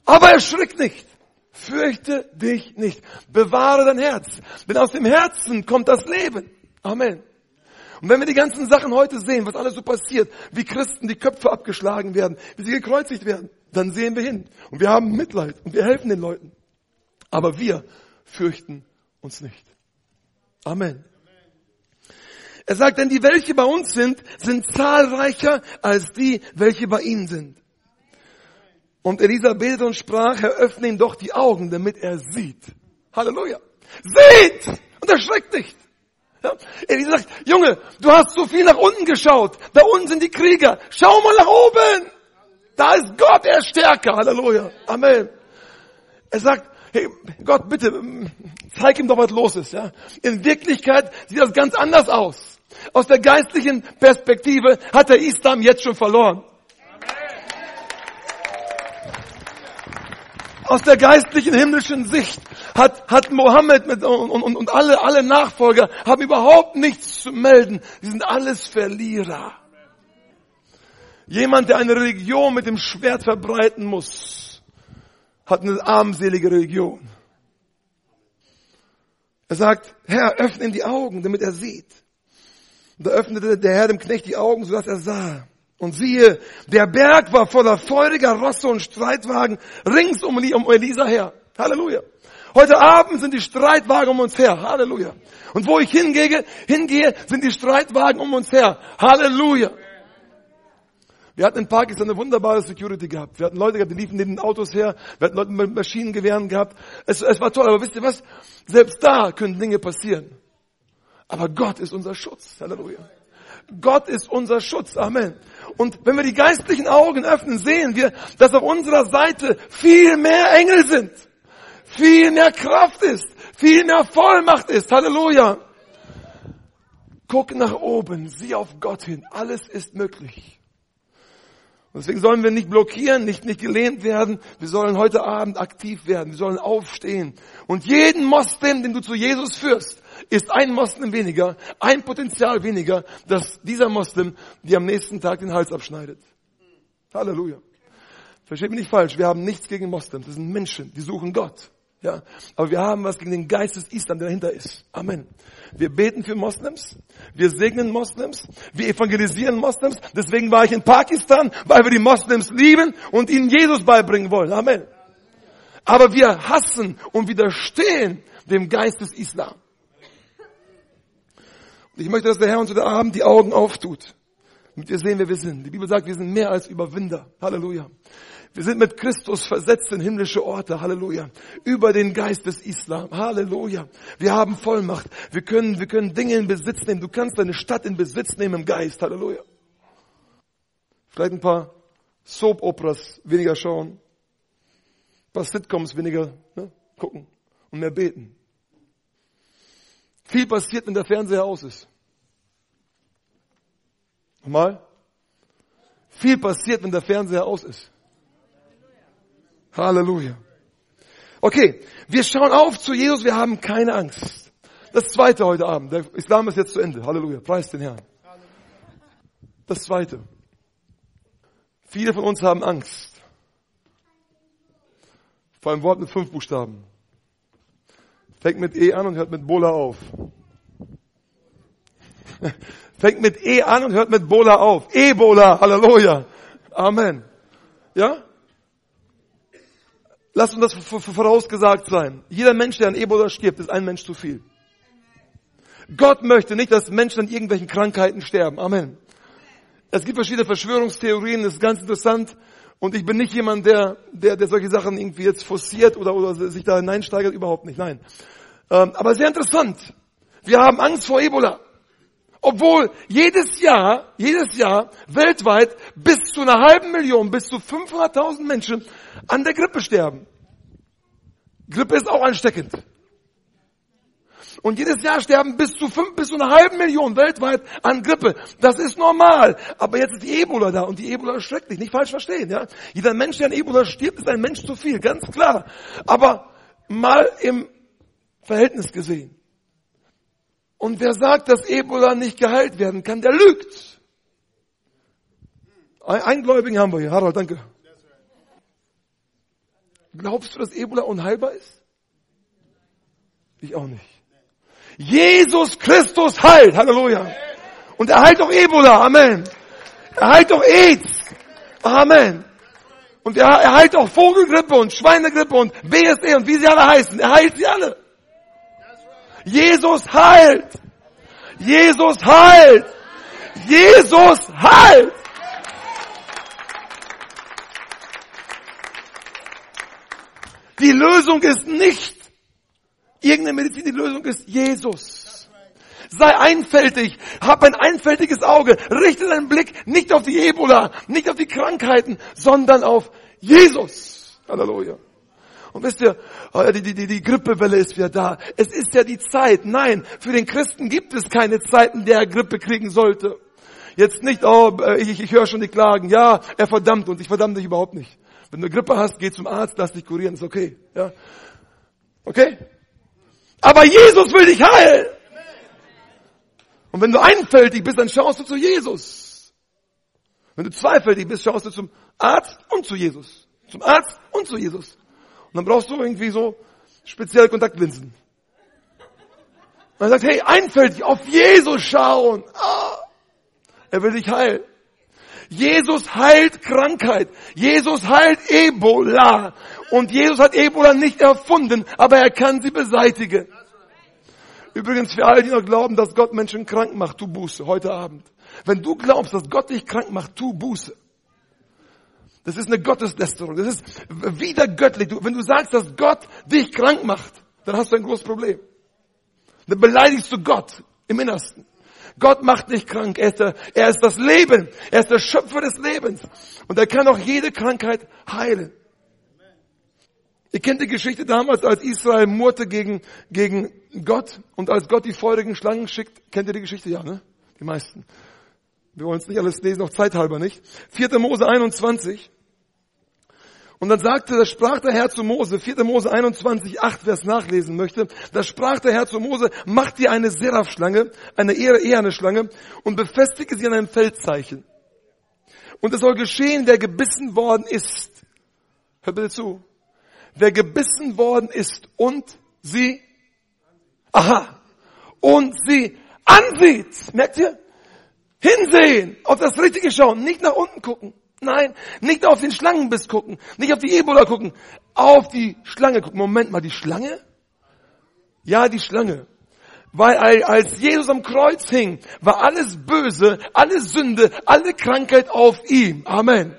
aber erschrick nicht. Fürchte dich nicht. Bewahre dein Herz. Denn aus dem Herzen kommt das Leben. Amen. Und wenn wir die ganzen Sachen heute sehen, was alles so passiert, wie Christen die Köpfe abgeschlagen werden, wie sie gekreuzigt werden, dann sehen wir hin. Und wir haben Mitleid und wir helfen den Leuten. Aber wir fürchten uns nicht. Amen. Er sagt, denn die, welche bei uns sind, sind zahlreicher als die, welche bei ihnen sind. Und Elisa betete und sprach, eröffne ihm doch die Augen, damit er sieht. Halleluja. Seht! Und erschreckt nicht. Ja? Elisa sagt, Junge, du hast so viel nach unten geschaut. Da unten sind die Krieger. Schau mal nach oben. Da ist Gott, er ist stärker. Halleluja. Amen. Er sagt, hey, Gott, bitte, zeig ihm doch, was los ist. Ja? In Wirklichkeit sieht das ganz anders aus. Aus der geistlichen Perspektive hat der Islam jetzt schon verloren. Aus der geistlichen himmlischen Sicht hat, hat Mohammed mit, und, und, und alle, alle Nachfolger haben überhaupt nichts zu melden. Die sind alles Verlierer. Jemand, der eine Religion mit dem Schwert verbreiten muss, hat eine armselige Religion. Er sagt, Herr, öffne ihm die Augen, damit er sieht. Und da öffnete der Herr dem Knecht die Augen, sodass er sah. Und siehe, der Berg war voller feuriger Rosse und Streitwagen rings um, Elisa her. Halleluja. Heute Abend sind die Streitwagen um uns her. Halleluja. Und wo ich hingehe, hingehe, sind die Streitwagen um uns her. Halleluja. Wir hatten in Pakistan eine wunderbare Security gehabt. Wir hatten Leute gehabt, die liefen neben den Autos her. Wir hatten Leute mit Maschinengewehren gehabt. Es, es war toll. Aber wisst ihr was? Selbst da können Dinge passieren. Aber Gott ist unser Schutz. Halleluja. Gott ist unser Schutz. Amen. Und wenn wir die geistlichen Augen öffnen, sehen wir, dass auf unserer Seite viel mehr Engel sind. Viel mehr Kraft ist. Viel mehr Vollmacht ist. Halleluja. Guck nach oben. Sieh auf Gott hin. Alles ist möglich. Deswegen sollen wir nicht blockieren, nicht, nicht gelehnt werden. Wir sollen heute Abend aktiv werden. Wir sollen aufstehen. Und jeden Moslem, den du zu Jesus führst, ist ein Moslem weniger, ein Potenzial weniger, dass dieser Moslem dir am nächsten Tag den Hals abschneidet. Halleluja. Versteht mich nicht falsch, wir haben nichts gegen Moslems, das sind Menschen, die suchen Gott. Ja, aber wir haben was gegen den Geist des Islam, der dahinter ist. Amen. Wir beten für Moslems, wir segnen Moslems, wir evangelisieren Moslems. Deswegen war ich in Pakistan, weil wir die Moslems lieben und ihnen Jesus beibringen wollen. Amen. Aber wir hassen und widerstehen dem Geist des Islam. Ich möchte, dass der Herr uns heute Abend die Augen auftut. Damit wir sehen, wer wir sind. Die Bibel sagt, wir sind mehr als Überwinder. Halleluja. Wir sind mit Christus versetzt in himmlische Orte. Halleluja. Über den Geist des Islam. Halleluja. Wir haben Vollmacht. Wir können, wir können Dinge in Besitz nehmen. Du kannst deine Stadt in Besitz nehmen im Geist. Halleluja. Vielleicht ein paar Soap-Operas weniger schauen. Ein paar Sitcoms weniger ne, gucken und mehr beten. Viel passiert, wenn der Fernseher aus ist. Nochmal. Viel passiert, wenn der Fernseher aus ist. Halleluja. Okay, wir schauen auf zu Jesus, wir haben keine Angst. Das zweite heute Abend. Der Islam ist jetzt zu Ende. Halleluja. Preis den Herrn. Das zweite. Viele von uns haben Angst. Vor einem Wort mit fünf Buchstaben. Fängt mit E an und hört mit Bola auf. Fängt mit E an und hört mit Bola auf. Ebola, Halleluja. Amen. Ja? Lass uns das vorausgesagt sein. Jeder Mensch, der an Ebola stirbt, ist ein Mensch zu viel. Gott möchte nicht, dass Menschen an irgendwelchen Krankheiten sterben. Amen. Es gibt verschiedene Verschwörungstheorien, das ist ganz interessant. Und ich bin nicht jemand, der, der, der solche Sachen irgendwie jetzt forciert oder, oder sich da hineinsteigert, überhaupt nicht, nein. Ähm, aber sehr interessant. Wir haben Angst vor Ebola. Obwohl jedes Jahr, jedes Jahr weltweit bis zu einer halben Million, bis zu 500.000 Menschen an der Grippe sterben. Grippe ist auch ansteckend. Und jedes Jahr sterben bis zu fünf, bis zu einer halben Million weltweit an Grippe. Das ist normal. Aber jetzt ist die Ebola da und die Ebola ist schrecklich. Nicht falsch verstehen, ja. Jeder Mensch, der an Ebola stirbt, ist ein Mensch zu viel. Ganz klar. Aber mal im Verhältnis gesehen. Und wer sagt, dass Ebola nicht geheilt werden kann, der lügt. Ein Gläubigen haben wir hier. Harald, danke. Glaubst du, dass Ebola unheilbar ist? Ich auch nicht. Jesus Christus heilt. Halleluja. Und er heilt auch Ebola. Amen. Er heilt auch AIDS. Amen. Und er, er heilt auch Vogelgrippe und Schweinegrippe und BSE und wie sie alle heißen. Er heilt sie alle. Jesus heilt. Jesus heilt. Jesus heilt. Die Lösung ist nicht irgendeine Medizin, die Lösung ist Jesus. Sei einfältig, hab ein einfältiges Auge, richte deinen Blick nicht auf die Ebola, nicht auf die Krankheiten, sondern auf Jesus. Halleluja. Und wisst ihr, oh die, die, die, die Grippewelle ist wieder da. Es ist ja die Zeit. Nein, für den Christen gibt es keine Zeit, in der er Grippe kriegen sollte. Jetzt nicht, oh, ich, ich höre schon die Klagen. Ja, er verdammt uns. Ich verdamme dich überhaupt nicht. Wenn du Grippe hast, geh zum Arzt, lass dich kurieren, ist okay. Ja. Okay? Aber Jesus will dich heilen. Und wenn du einfältig bist, dann schaust du zu Jesus. Wenn du zweifältig bist, schaust du zum Arzt und zu Jesus. Zum Arzt und zu Jesus. Und dann brauchst du irgendwie so spezielle Kontaktlinsen. Und er sagt, hey, einfältig, auf Jesus schauen. Ah, er will dich heilen. Jesus heilt Krankheit. Jesus heilt Ebola. Und Jesus hat Ebola nicht erfunden, aber er kann sie beseitigen. Übrigens für alle, die noch glauben, dass Gott Menschen krank macht, tu Buße heute Abend. Wenn du glaubst, dass Gott dich krank macht, tu Buße. Das ist eine Gotteslästerung. Das ist wieder göttlich. Wenn du sagst, dass Gott dich krank macht, dann hast du ein großes Problem. Dann beleidigst du Gott im Innersten. Gott macht dich krank. Er ist, der, er ist das Leben. Er ist der Schöpfer des Lebens. Und er kann auch jede Krankheit heilen. Ihr kennt die Geschichte damals, als Israel murrte gegen, gegen Gott und als Gott die feurigen Schlangen schickt. Kennt ihr die Geschichte? Ja, ne? Die meisten. Wir wollen es nicht alles lesen, auch zeithalber nicht. 4. Mose 21. Und dann sagte, da sprach der Herr zu Mose, 4. Mose 21, 8, wer es nachlesen möchte, da sprach der Herr zu Mose, mach dir eine Seraphschlange, eine eherne Schlange und befestige sie an einem Feldzeichen. Und es soll geschehen, wer gebissen worden ist. Hör bitte zu. Wer gebissen worden ist und sie, aha, und sie ansieht. Merkt ihr? Hinsehen, auf das Richtige schauen, nicht nach unten gucken. Nein, nicht auf den Schlangenbiss gucken, nicht auf die Ebola gucken, auf die Schlange gucken. Moment mal, die Schlange? Ja, die Schlange. Weil als Jesus am Kreuz hing, war alles Böse, alle Sünde, alle Krankheit auf ihm. Amen.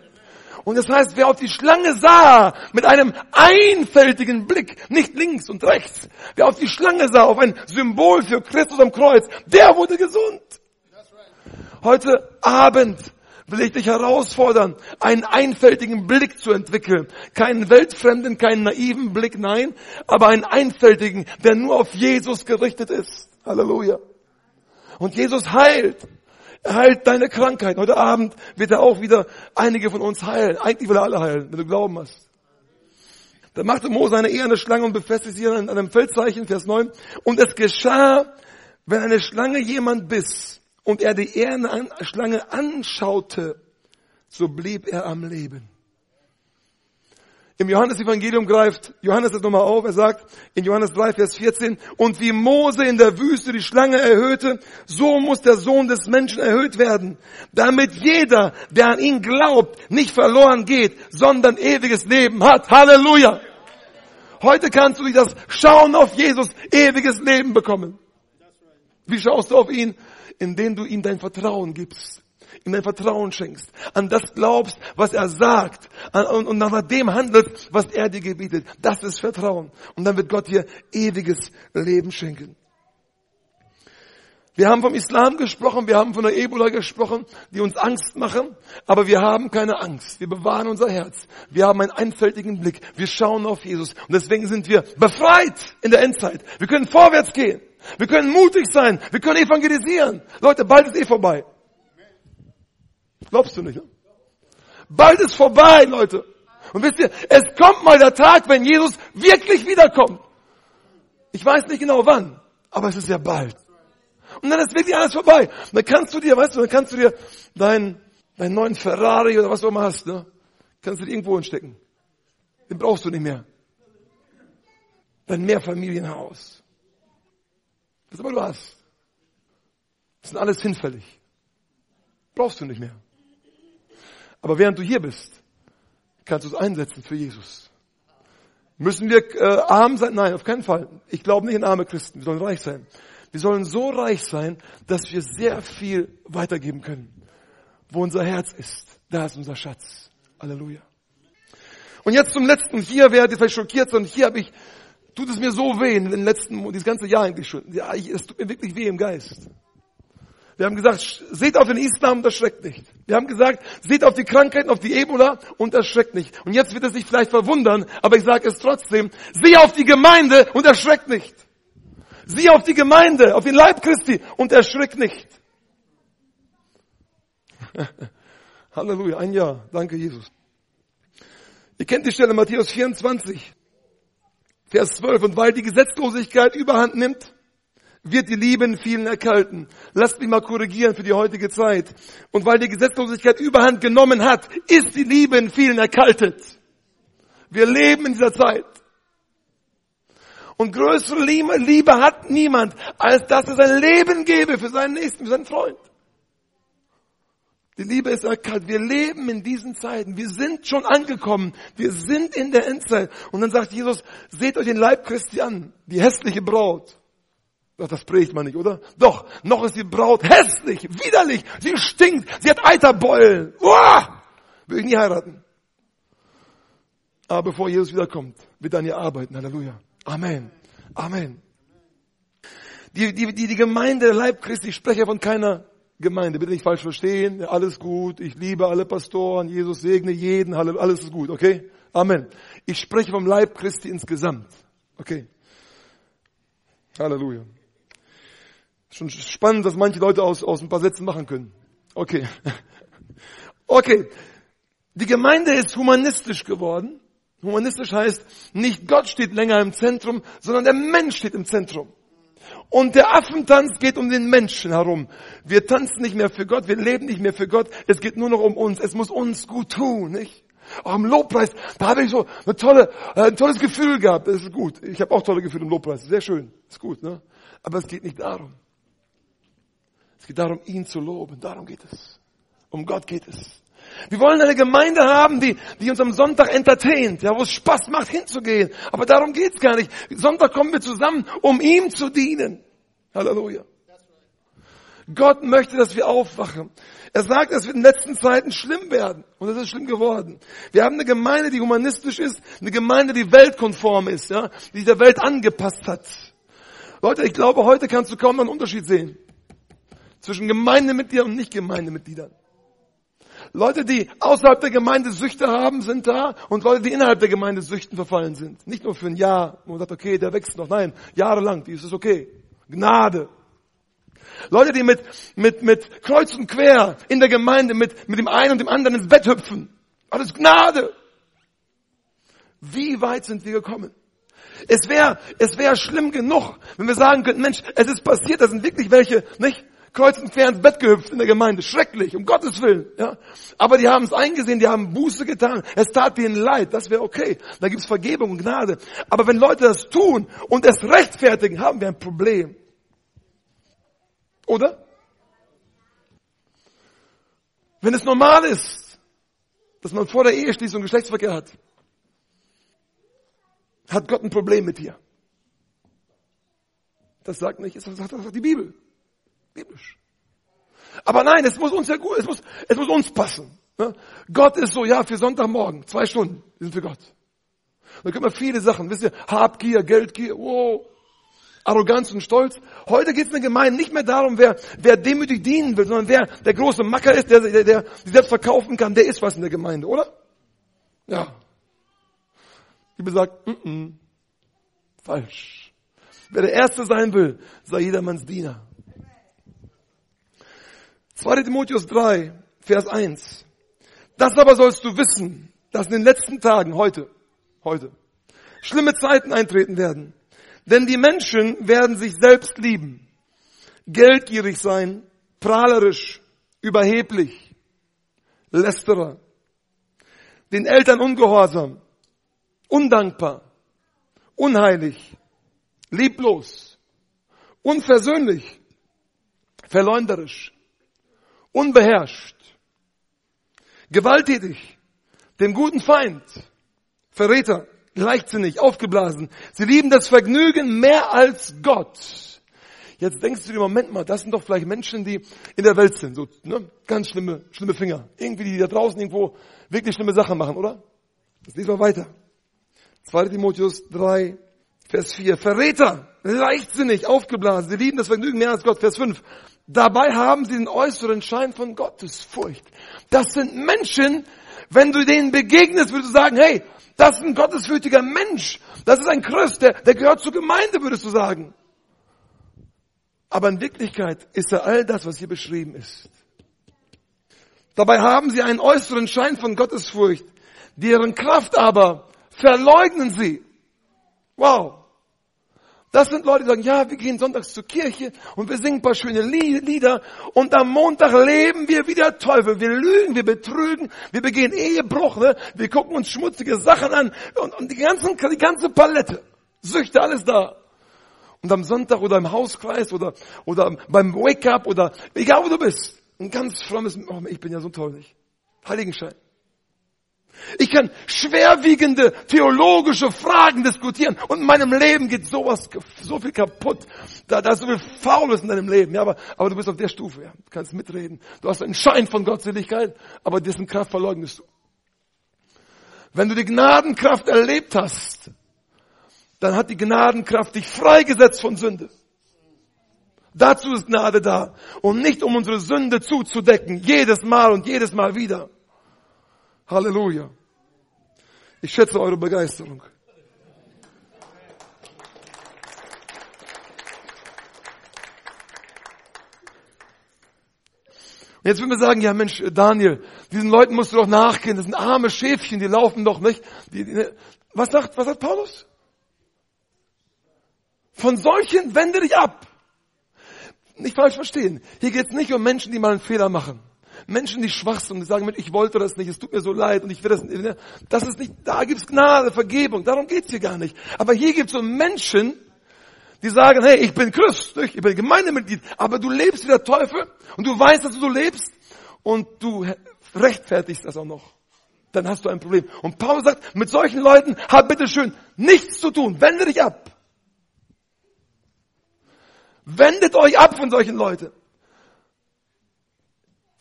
Und das heißt, wer auf die Schlange sah, mit einem einfältigen Blick, nicht links und rechts, wer auf die Schlange sah, auf ein Symbol für Christus am Kreuz, der wurde gesund. Heute Abend will ich dich herausfordern, einen einfältigen Blick zu entwickeln. Keinen weltfremden, keinen naiven Blick, nein, aber einen einfältigen, der nur auf Jesus gerichtet ist. Halleluja. Und Jesus heilt. Er heilt deine Krankheit. Heute Abend wird er auch wieder einige von uns heilen. Eigentlich will er alle heilen, wenn du Glauben hast. Dann machte Mose eine eherne Schlange und befestigte sie an einem Feldzeichen, Vers 9. Und es geschah, wenn eine Schlange jemand biss, und er die Schlange anschaute, so blieb er am Leben. Im Johannesevangelium greift Johannes das nochmal auf. Er sagt in Johannes 3, Vers 14, und wie Mose in der Wüste die Schlange erhöhte, so muss der Sohn des Menschen erhöht werden, damit jeder, der an ihn glaubt, nicht verloren geht, sondern ewiges Leben hat. Halleluja! Heute kannst du durch das Schauen auf Jesus ewiges Leben bekommen. Wie schaust du auf ihn? Indem du ihm dein Vertrauen gibst ihm dein Vertrauen schenkst, an das glaubst, was er sagt und, nach dem handelt, was er dir gebietet. Das ist Vertrauen. Und dann wird Gott dir ewiges Leben schenken. Wir haben vom Islam gesprochen, wir haben von der Ebola gesprochen, die uns Angst machen, aber wir haben keine Angst. Wir bewahren unser Herz. Wir haben einen einfältigen Blick. Wir schauen auf Jesus. Und deswegen sind wir befreit in der Endzeit. Wir können vorwärts gehen. Wir können mutig sein. Wir können evangelisieren. Leute, bald ist eh vorbei. Glaubst du nicht? Ne? Bald ist vorbei, Leute. Und wisst ihr, es kommt mal der Tag, wenn Jesus wirklich wiederkommt. Ich weiß nicht genau wann, aber es ist ja bald. Und dann ist wirklich alles vorbei. Und dann kannst du dir, weißt du, dann kannst du dir deinen, deinen neuen Ferrari oder was du immer hast, ne, kannst du dir irgendwo hinstecken. Den brauchst du nicht mehr. Dein Mehrfamilienhaus. Was immer du hast. Das sind alles hinfällig. Brauchst du nicht mehr. Aber während du hier bist, kannst du es einsetzen für Jesus. Müssen wir äh, arm sein? Nein, auf keinen Fall. Ich glaube nicht in arme Christen. Wir sollen reich sein. Wir sollen so reich sein, dass wir sehr viel weitergeben können. Wo unser Herz ist, da ist unser Schatz. Halleluja. Und jetzt zum letzten. Hier werdet ihr vielleicht schockiert sein. Hier habe ich, tut es mir so weh in den letzten, dieses ganze Jahr eigentlich schon. Ja, ich, es tut mir wirklich weh im Geist. Wir haben gesagt, seht auf den Islam und erschreckt nicht. Wir haben gesagt, seht auf die Krankheiten, auf die Ebola und erschreckt nicht. Und jetzt wird es sich vielleicht verwundern, aber ich sage es trotzdem, sieh auf die Gemeinde und erschreckt nicht. Sieh auf die Gemeinde, auf den Leib Christi und erschreckt nicht. Halleluja, ein Jahr. Danke, Jesus. Ihr kennt die Stelle Matthäus 24, Vers 12. Und weil die Gesetzlosigkeit überhand nimmt, wird die Liebe in vielen erkalten. Lasst mich mal korrigieren für die heutige Zeit. Und weil die Gesetzlosigkeit überhand genommen hat, ist die Liebe in vielen erkaltet. Wir leben in dieser Zeit. Und größere Liebe, hat niemand, als dass er sein Leben gebe für seinen Nächsten, für seinen Freund. Die Liebe ist erkannt. Wir leben in diesen Zeiten. Wir sind schon angekommen. Wir sind in der Endzeit. Und dann sagt Jesus, seht euch den Leib Christi an. Die hässliche Braut. Ach, das predigt man nicht, oder? Doch, noch ist die Braut hässlich, widerlich, sie stinkt, sie hat Eiterbeulen. Uah! Will ich nie heiraten. Aber bevor Jesus wiederkommt, wird er an ihr arbeiten. Halleluja. Amen. Amen. Die, die, die, die Gemeinde Leib Christi, ich spreche von keiner Gemeinde. Bitte nicht falsch verstehen. Alles gut. Ich liebe alle Pastoren. Jesus segne jeden. Alles ist gut. Okay? Amen. Ich spreche vom Leib Christi insgesamt. Okay. Halleluja. Schon spannend, was manche Leute aus, aus ein paar Sätzen machen können. Okay. Okay. Die Gemeinde ist humanistisch geworden. Humanistisch heißt, nicht Gott steht länger im Zentrum, sondern der Mensch steht im Zentrum. Und der Affentanz geht um den Menschen herum. Wir tanzen nicht mehr für Gott, wir leben nicht mehr für Gott. Es geht nur noch um uns. Es muss uns gut tun, nicht? Auch im Lobpreis, da habe ich so eine tolle, äh, ein tolles Gefühl gehabt. Das ist gut. Ich habe auch tolle Gefühle im Lobpreis. Sehr schön. Ist gut, ne? Aber es geht nicht darum. Es geht darum, ihn zu loben. Darum geht es. Um Gott geht es. Wir wollen eine Gemeinde haben, die, die uns am Sonntag entertaint, ja, wo es Spaß macht, hinzugehen. Aber darum geht's gar nicht. Sonntag kommen wir zusammen, um ihm zu dienen. Halleluja. Gott möchte, dass wir aufwachen. Er sagt, es wird in den letzten Zeiten schlimm werden. Und es ist schlimm geworden. Wir haben eine Gemeinde, die humanistisch ist, eine Gemeinde, die weltkonform ist, ja, die der Welt angepasst hat. Leute, ich glaube, heute kannst du kaum einen Unterschied sehen zwischen Gemeindemitgliedern und Nicht-Gemeindemitgliedern. Leute, die außerhalb der Gemeinde Süchte haben, sind da und Leute, die innerhalb der Gemeinde Süchten verfallen sind. Nicht nur für ein Jahr, wo man sagt, okay, der wächst noch. Nein, jahrelang, die ist es okay. Gnade. Leute, die mit, mit, mit kreuz und quer in der Gemeinde mit, mit dem einen und dem anderen ins Bett hüpfen. Alles Gnade. Wie weit sind wir gekommen? Es wäre, es wäre schlimm genug, wenn wir sagen könnten, Mensch, es ist passiert, da sind wirklich welche, nicht? Kreuz und quer ins Bett gehüpft in der Gemeinde. Schrecklich, um Gottes Willen. Ja? Aber die haben es eingesehen, die haben Buße getan. Es tat ihnen leid, das wäre okay. Da gibt's Vergebung und Gnade. Aber wenn Leute das tun und es rechtfertigen, haben wir ein Problem. Oder? Wenn es normal ist, dass man vor der Eheschließung Geschlechtsverkehr hat, hat Gott ein Problem mit dir. Das sagt nicht, das sagt die Bibel. Biblisch. Aber nein, es muss uns ja gut, es muss, es muss uns passen. Ne? Gott ist so, ja, für Sonntagmorgen, zwei Stunden, wir sind für Gott. Da können wir viele Sachen, wisst ihr, Habgier, Geldgier, wow, Arroganz und Stolz. Heute geht es in der Gemeinde nicht mehr darum, wer, wer demütig dienen will, sondern wer der große Macker ist, der, der, der sich selbst verkaufen kann, der ist was in der Gemeinde, oder? Ja. Die Bibel sagt, mm -mm, falsch. Wer der Erste sein will, sei jedermanns Diener. 2. Timotheus 3, Vers 1. Das aber sollst du wissen, dass in den letzten Tagen, heute, heute, schlimme Zeiten eintreten werden. Denn die Menschen werden sich selbst lieben, geldgierig sein, prahlerisch, überheblich, lästerer, den Eltern ungehorsam, undankbar, unheilig, lieblos, unversöhnlich, verleumderisch, unbeherrscht, gewalttätig, dem guten Feind, Verräter, leichtsinnig, aufgeblasen. Sie lieben das Vergnügen mehr als Gott. Jetzt denkst du dir, Moment mal, das sind doch vielleicht Menschen, die in der Welt sind, so, ne? Ganz schlimme, schlimme Finger. Irgendwie, die da draußen irgendwo wirklich schlimme Sachen machen, oder? Das lesen wir weiter. 2. Timotheus 3, Vers 4. Verräter, leichtsinnig, aufgeblasen. Sie lieben das Vergnügen mehr als Gott. Vers 5. Dabei haben sie den äußeren Schein von Gottesfurcht. Das sind Menschen, wenn du denen begegnest, würdest du sagen, hey, das ist ein gottesfürchtiger Mensch. Das ist ein Christ, der, der gehört zur Gemeinde, würdest du sagen. Aber in Wirklichkeit ist er all das, was hier beschrieben ist. Dabei haben sie einen äußeren Schein von Gottesfurcht, deren Kraft aber verleugnen sie. Wow. Das sind Leute, die sagen, ja, wir gehen sonntags zur Kirche und wir singen ein paar schöne Lieder und am Montag leben wir wie der Teufel. Wir lügen, wir betrügen, wir begehen Ehebruch, ne? wir gucken uns schmutzige Sachen an und, und die, ganzen, die ganze Palette. Süchte, alles da. Und am Sonntag oder im Hauskreis oder, oder beim Wake-up oder egal wo du bist. Ein ganz frommes, oh, ich bin ja so toll, nicht? Heiligenschein. Ich kann schwerwiegende theologische Fragen diskutieren und in meinem Leben geht sowas, so viel kaputt. Da, da ist so viel Faules in deinem Leben. Ja, aber, aber du bist auf der Stufe. Ja. Du kannst mitreden. Du hast einen Schein von Gottseligkeit, aber dessen Kraft verleugnest du. Wenn du die Gnadenkraft erlebt hast, dann hat die Gnadenkraft dich freigesetzt von Sünde. Dazu ist Gnade da. Und nicht um unsere Sünde zuzudecken. Jedes Mal und jedes Mal wieder. Halleluja. Ich schätze eure Begeisterung. Und jetzt würden wir sagen, ja Mensch, Daniel, diesen Leuten musst du doch nachgehen, das sind arme Schäfchen, die laufen doch nicht. Die, die, was sagt, was sagt Paulus? Von solchen wende dich ab. Nicht falsch verstehen. Hier geht es nicht um Menschen, die mal einen Fehler machen. Menschen, die schwach sind die sagen, ich wollte das nicht, es tut mir so leid und ich will das nicht. Ne? Das ist nicht, da gibt's Gnade, Vergebung, darum geht's hier gar nicht. Aber hier gibt's so Menschen, die sagen, hey, ich bin Christ, ich bin Gemeindemitglied, aber du lebst wie der Teufel und du weißt, dass du so lebst und du rechtfertigst das auch noch. Dann hast du ein Problem. Und Paulus sagt, mit solchen Leuten hab bitte schön nichts zu tun. Wende dich ab. Wendet euch ab von solchen Leuten.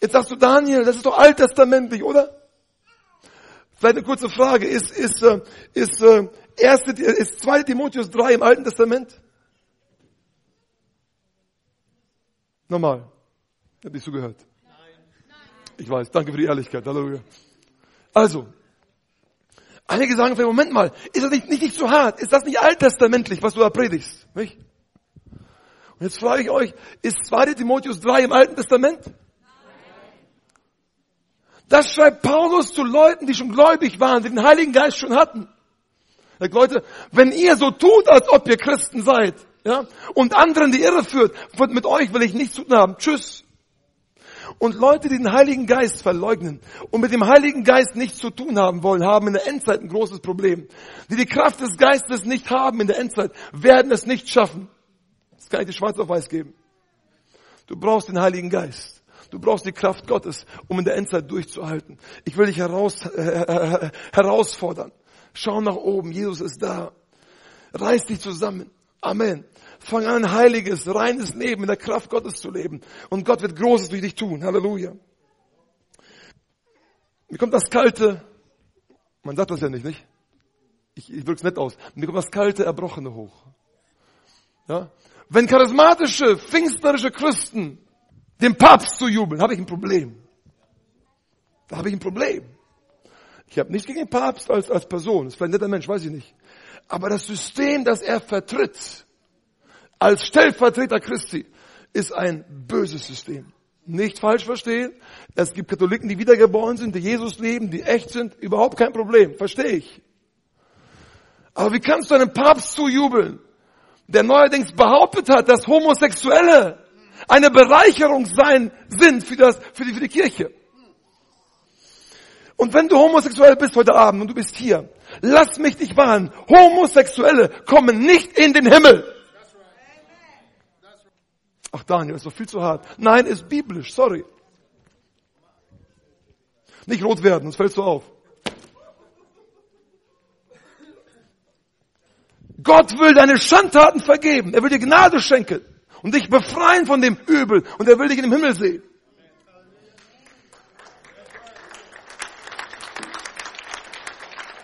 Jetzt sagst du, Daniel, das ist doch alttestamentlich, oder? Vielleicht eine kurze Frage. Ist, ist, äh, ist, äh, erste, ist 2 Timotheus 3 im Alten Testament? Nochmal. Ich habe nicht zugehört. Ich weiß. Danke für die Ehrlichkeit. Halleluja. Also. Einige sagen, Moment mal, ist das nicht, nicht, nicht zu hart? Ist das nicht alttestamentlich, was du da predigst? Nicht? Und jetzt frage ich euch, ist 2 Timotheus 3 im Alten Testament? Das schreibt Paulus zu Leuten, die schon gläubig waren, die den Heiligen Geist schon hatten. Sagt, Leute, wenn ihr so tut, als ob ihr Christen seid, Ja? Und anderen die Irre führt. Mit euch will ich nichts zu tun haben. Tschüss. Und Leute, die den Heiligen Geist verleugnen und mit dem Heiligen Geist nichts zu tun haben wollen, haben in der Endzeit ein großes Problem. Die die Kraft des Geistes nicht haben in der Endzeit, werden es nicht schaffen. Das kann ich dir schwarz auf weiß geben. Du brauchst den Heiligen Geist. Du brauchst die Kraft Gottes, um in der Endzeit durchzuhalten. Ich will dich heraus, äh, äh, herausfordern. Schau nach oben. Jesus ist da. Reiß dich zusammen. Amen. Fang an, heiliges, reines Leben in der Kraft Gottes zu leben. Und Gott wird Großes durch dich tun. Halleluja. Mir kommt das kalte, man sagt das ja nicht, nicht? Ich, ich drück's nett aus. Mir kommt das kalte, erbrochene hoch. Ja? Wenn charismatische, pfingstlerische Christen dem Papst zu jubeln, habe ich ein Problem. Da habe ich ein Problem. Ich habe nichts gegen den Papst als, als Person. Ist vielleicht ein netter Mensch, weiß ich nicht. Aber das System, das er vertritt, als Stellvertreter Christi, ist ein böses System. Nicht falsch verstehen. Es gibt Katholiken, die wiedergeboren sind, die Jesus leben, die echt sind. Überhaupt kein Problem. Verstehe ich. Aber wie kannst du einem Papst zujubeln, der neuerdings behauptet hat, dass Homosexuelle eine Bereicherung sein sind für, das, für, die, für die Kirche? Und wenn du homosexuell bist heute Abend und du bist hier, lass mich dich warnen. Homosexuelle kommen nicht in den Himmel. Ach Daniel, ist doch viel zu hart. Nein, ist biblisch, sorry. Nicht rot werden, sonst fällst du auf. Gott will deine Schandtaten vergeben. Er will dir Gnade schenken und dich befreien von dem Übel und er will dich in den Himmel sehen.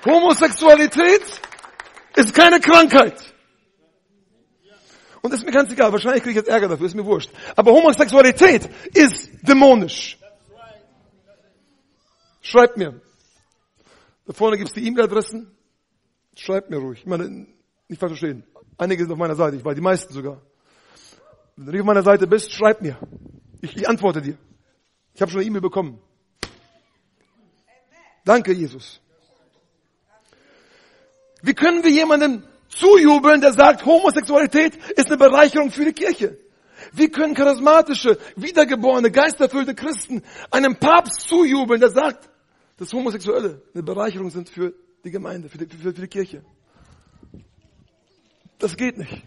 Homosexualität ist keine Krankheit. Und ist mir ganz egal, wahrscheinlich kriege ich jetzt Ärger dafür, ist mir wurscht. Aber Homosexualität ist dämonisch. Schreibt mir. Da vorne gibt's die E-Mail-Adressen. Schreibt mir ruhig. Ich meine, nicht falsch verstehen. Einige sind auf meiner Seite, ich weiß, die meisten sogar. Wenn du auf meiner Seite bist, schreib mir. Ich, ich antworte dir. Ich habe schon eine E-Mail bekommen. Danke, Jesus. Wie können wir jemanden zujubeln, der sagt, Homosexualität ist eine Bereicherung für die Kirche? Wie können charismatische, wiedergeborene, geisterfüllte Christen einem Papst zujubeln, der sagt, dass Homosexuelle eine Bereicherung sind für die Gemeinde, für die, für, für die Kirche? Das geht nicht.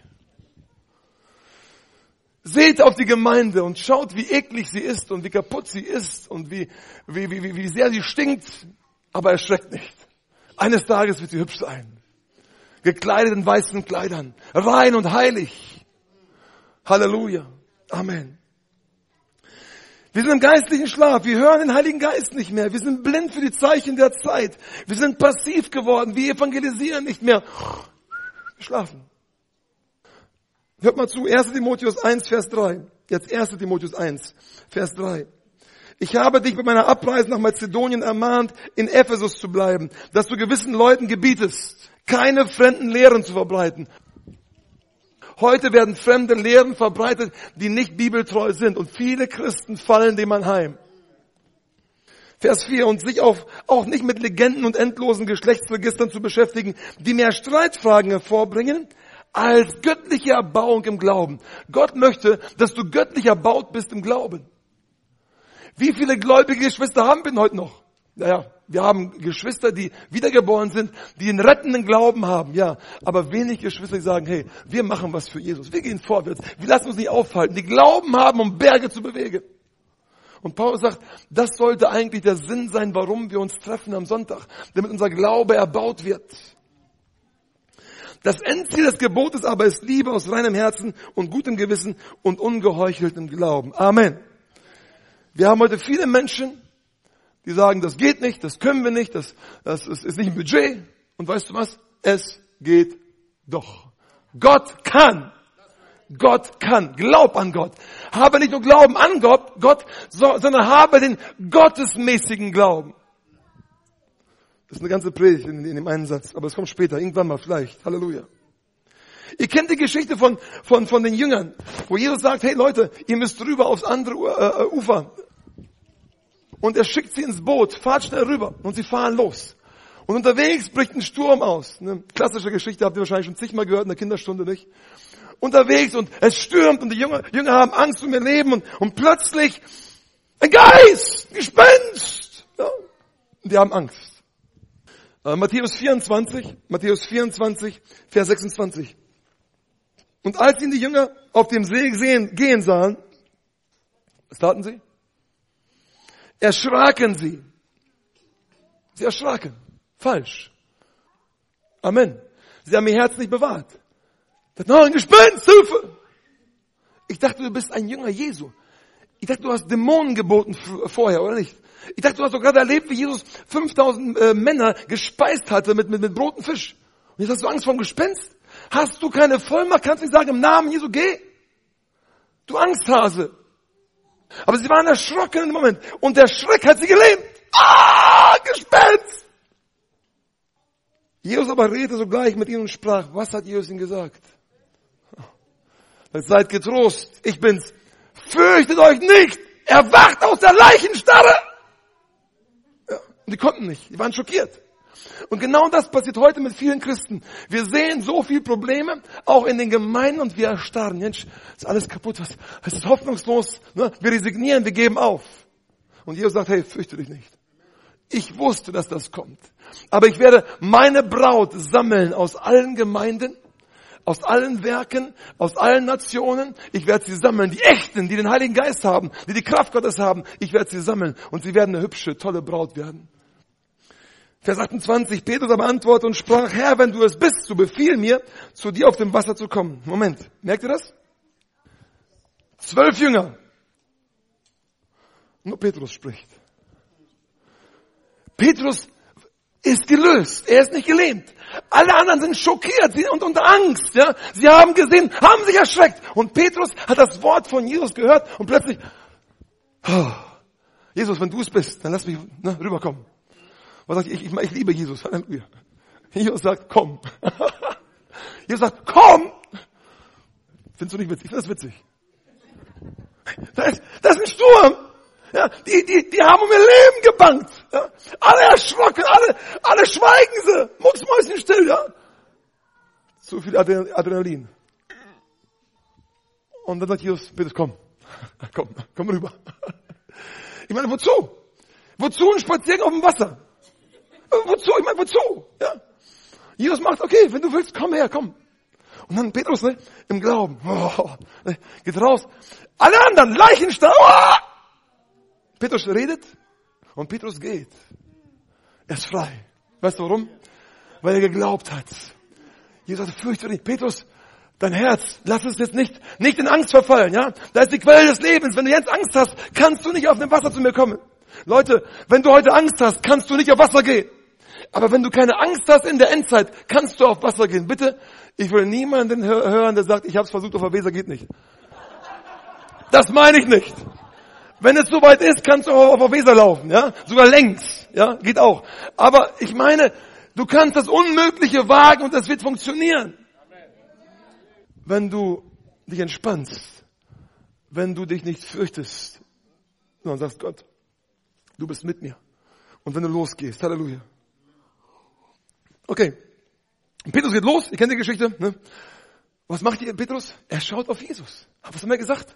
Seht auf die Gemeinde und schaut, wie eklig sie ist und wie kaputt sie ist und wie, wie, wie, wie sehr sie stinkt, aber erschreckt nicht. Eines Tages wird sie hübsch sein gekleidet in weißen Kleidern, rein und heilig. Halleluja. Amen. Wir sind im geistlichen Schlaf. Wir hören den Heiligen Geist nicht mehr. Wir sind blind für die Zeichen der Zeit. Wir sind passiv geworden. Wir evangelisieren nicht mehr. Wir schlafen. Hört mal zu. 1. Timotheus 1, Vers 3. Jetzt 1. Timotheus 1, Vers 3. Ich habe dich bei meiner Abreise nach Mazedonien ermahnt, in Ephesus zu bleiben, dass du gewissen Leuten gebietest, keine fremden Lehren zu verbreiten. Heute werden fremde Lehren verbreitet, die nicht bibeltreu sind und viele Christen fallen dem anheim. Vers 4, und sich auf, auch nicht mit Legenden und endlosen Geschlechtsregistern zu beschäftigen, die mehr Streitfragen hervorbringen, als göttliche Erbauung im Glauben. Gott möchte, dass du göttlich erbaut bist im Glauben. Wie viele gläubige Geschwister haben wir denn heute noch? Naja, wir haben Geschwister, die wiedergeboren sind, die einen rettenden Glauben haben, ja. Aber wenig Geschwister, die sagen, hey, wir machen was für Jesus. Wir gehen vorwärts. Wir lassen uns nicht aufhalten. Die Glauben haben, um Berge zu bewegen. Und Paulus sagt, das sollte eigentlich der Sinn sein, warum wir uns treffen am Sonntag, damit unser Glaube erbaut wird. Das Endziel des Gebotes aber ist Liebe aus reinem Herzen und gutem Gewissen und ungeheucheltem Glauben. Amen. Wir haben heute viele Menschen, die sagen, das geht nicht, das können wir nicht, das, das ist, ist nicht ein Budget. Und weißt du was? Es geht doch. Gott kann. Gott kann. Glaub an Gott. Habe nicht nur Glauben an Gott, Gott, sondern habe den gottesmäßigen Glauben. Das ist eine ganze Predigt in, in dem einen Satz, aber es kommt später, irgendwann mal vielleicht. Halleluja. Ihr kennt die Geschichte von, von, von den Jüngern, wo Jesus sagt, hey Leute, ihr müsst rüber aufs andere äh, Ufer und er schickt sie ins Boot, fahrt schnell rüber und sie fahren los. Und unterwegs bricht ein Sturm aus. Eine klassische Geschichte habt ihr wahrscheinlich schon zigmal gehört in der Kinderstunde, nicht? unterwegs und es stürmt und die Jünger, Jünger haben Angst um ihr Leben und, und plötzlich ein Geist, ein Gespenst. Ja. Und die haben Angst. Äh, Matthäus 24, Matthäus 24, Vers 26. Und als ihn die Jünger auf dem See sehen, gehen sahen, was taten sie? Erschraken sie. Sie erschraken. Falsch. Amen. Sie haben ihr Herz nicht bewahrt. Das noch ein Gespenst, Hilfe! Ich dachte, du bist ein Jünger Jesu. Ich dachte, du hast Dämonen geboten vorher, oder nicht? Ich dachte, du hast doch gerade erlebt, wie Jesus 5000 äh, Männer gespeist hatte mit, mit, mit Brot und Fisch. Und jetzt hast du Angst vor dem Gespenst? Hast du keine Vollmacht? Kannst du nicht sagen, im Namen Jesu geh? Du Angsthase. Aber sie waren erschrocken im Moment. Und der Schreck hat sie gelähmt. Ah, Gespenst! Jesus aber redete sogleich mit ihnen und sprach, was hat Jesus ihnen gesagt? Seid getrost, ich bin's. Fürchtet euch nicht! Erwacht aus der Leichenstarre! Und die konnten nicht, die waren schockiert. Und genau das passiert heute mit vielen Christen. Wir sehen so viele Probleme, auch in den Gemeinden, und wir erstarren. Mensch, ist alles kaputt, es ist hoffnungslos. Ne? Wir resignieren, wir geben auf. Und Jesus sagt, hey, fürchte dich nicht. Ich wusste, dass das kommt. Aber ich werde meine Braut sammeln aus allen Gemeinden, aus allen Werken, aus allen Nationen. Ich werde sie sammeln. Die Echten, die den Heiligen Geist haben, die die Kraft Gottes haben. Ich werde sie sammeln. Und sie werden eine hübsche, tolle Braut werden. Vers 28, Petrus aber antwortete und sprach, Herr, wenn du es bist, so befiehl mir, zu dir auf dem Wasser zu kommen. Moment, merkt ihr das? Zwölf Jünger. Nur Petrus spricht. Petrus ist gelöst. Er ist nicht gelähmt. Alle anderen sind schockiert und unter Angst. Ja? Sie haben gesehen, haben sich erschreckt. Und Petrus hat das Wort von Jesus gehört und plötzlich, oh, Jesus, wenn du es bist, dann lass mich ne, rüberkommen. Was sagt ich, ich, ich liebe Jesus. Halleluja. Jesus sagt, komm. Jesus sagt, komm. Findest du nicht witzig? Das witzig. Das ist, das ist ein Sturm. Ja, die, die, die haben um ihr Leben gebankt. Ja. Alle erschrocken, alle, alle schweigen sie. Mucksmäuschen still, ja. Zu viel Adrenalin. Und dann sagt Jesus, bitte komm. Komm, komm rüber. Ich meine, wozu? Wozu ein Spaziergang auf dem Wasser? Wozu? Ich meine, wozu? Ja. Jesus macht, okay, wenn du willst, komm her, komm. Und dann Petrus, ne, im Glauben, oh, geht raus. Alle anderen, Leichenstarr, oh! Petrus redet und Petrus geht. Er ist frei. Weißt du warum? Weil er geglaubt hat. Jesus sagt, fürchte dich. Petrus, dein Herz, lass es jetzt nicht, nicht in Angst verfallen, ja? Da ist die Quelle des Lebens. Wenn du jetzt Angst hast, kannst du nicht auf dem Wasser zu mir kommen. Leute, wenn du heute Angst hast, kannst du nicht auf Wasser gehen. Aber wenn du keine Angst hast in der Endzeit, kannst du auf Wasser gehen. Bitte, ich will niemanden hören, der sagt, ich habe es versucht, auf der Weser geht nicht. Das meine ich nicht. Wenn es soweit ist, kannst du auch auf der Weser laufen, ja? Sogar längs, ja? Geht auch. Aber ich meine, du kannst das Unmögliche wagen und das wird funktionieren. Wenn du dich entspannst, wenn du dich nicht fürchtest, sondern sagst Gott, du bist mit mir. Und wenn du losgehst, Halleluja. Okay. Petrus geht los, ihr kennt die Geschichte. Ne? Was macht ihr, Petrus? Er schaut auf Jesus. Was haben wir gesagt?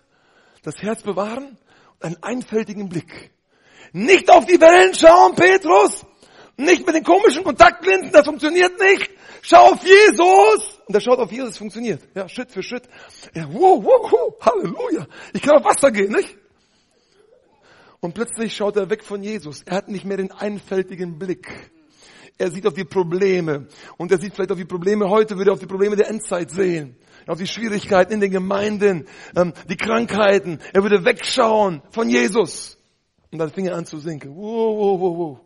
Das Herz bewahren einen einfältigen Blick. Nicht auf die Wellen schauen, Petrus. Nicht mit den komischen Kontaktlinsen, das funktioniert nicht. Schau auf Jesus. Und er schaut auf Jesus, es funktioniert. Ja, Schritt für Schritt. Ja, wow, wow, wow, Halleluja. Ich kann auf Wasser gehen, nicht? Und plötzlich schaut er weg von Jesus. Er hat nicht mehr den einfältigen Blick. Er sieht auf die Probleme. Und er sieht vielleicht auf die Probleme heute, würde er auf die Probleme der Endzeit sehen. Auf die Schwierigkeiten in den Gemeinden, ähm, die Krankheiten. Er würde wegschauen von Jesus. Und dann fing er an zu sinken. Wow, wow, wow, wow.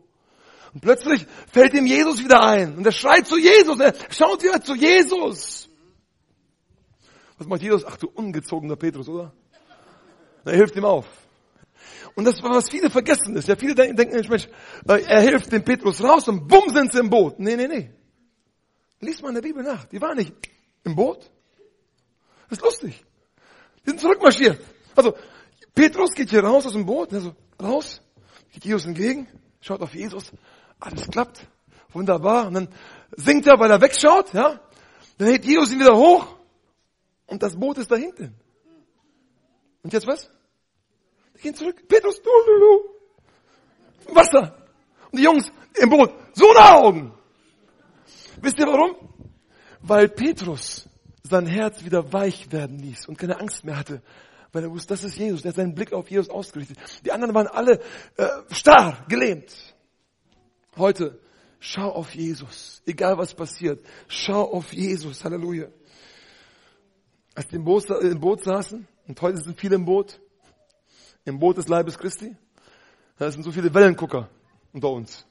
Und plötzlich fällt ihm Jesus wieder ein. Und er schreit zu Jesus. Er schaut wieder zu Jesus. Was macht Jesus? Ach du ungezogener Petrus, oder? Er hilft ihm auf. Und das war, was viele vergessen ist. Ja, viele denken, Mensch, äh, er hilft dem Petrus raus und bumm sind sie im Boot. Nee, nee, nee. Lies mal in der Bibel nach. Die waren nicht im Boot. Das ist lustig. Die sind zurückmarschiert. Also, Petrus geht hier raus aus dem Boot, also raus, geht Jesus entgegen, schaut auf Jesus, alles klappt, wunderbar. Und dann singt er, weil er wegschaut, ja. Dann hebt Jesus ihn wieder hoch Und das Boot ist da hinten. Und jetzt was? Die gehen zurück. Petrus, du, du, du. Wasser. Und die Jungs im Boot. So eine Augen. Wisst ihr warum? Weil Petrus sein Herz wieder weich werden ließ und keine Angst mehr hatte. Weil er wusste, das ist Jesus. Er hat seinen Blick auf Jesus ausgerichtet. Die anderen waren alle äh, starr, gelähmt. Heute, schau auf Jesus. Egal was passiert. Schau auf Jesus. Halleluja. Als die im Boot, im Boot saßen, und heute sind viele im Boot, im Boot des Leibes Christi, da sind so viele Wellengucker unter uns.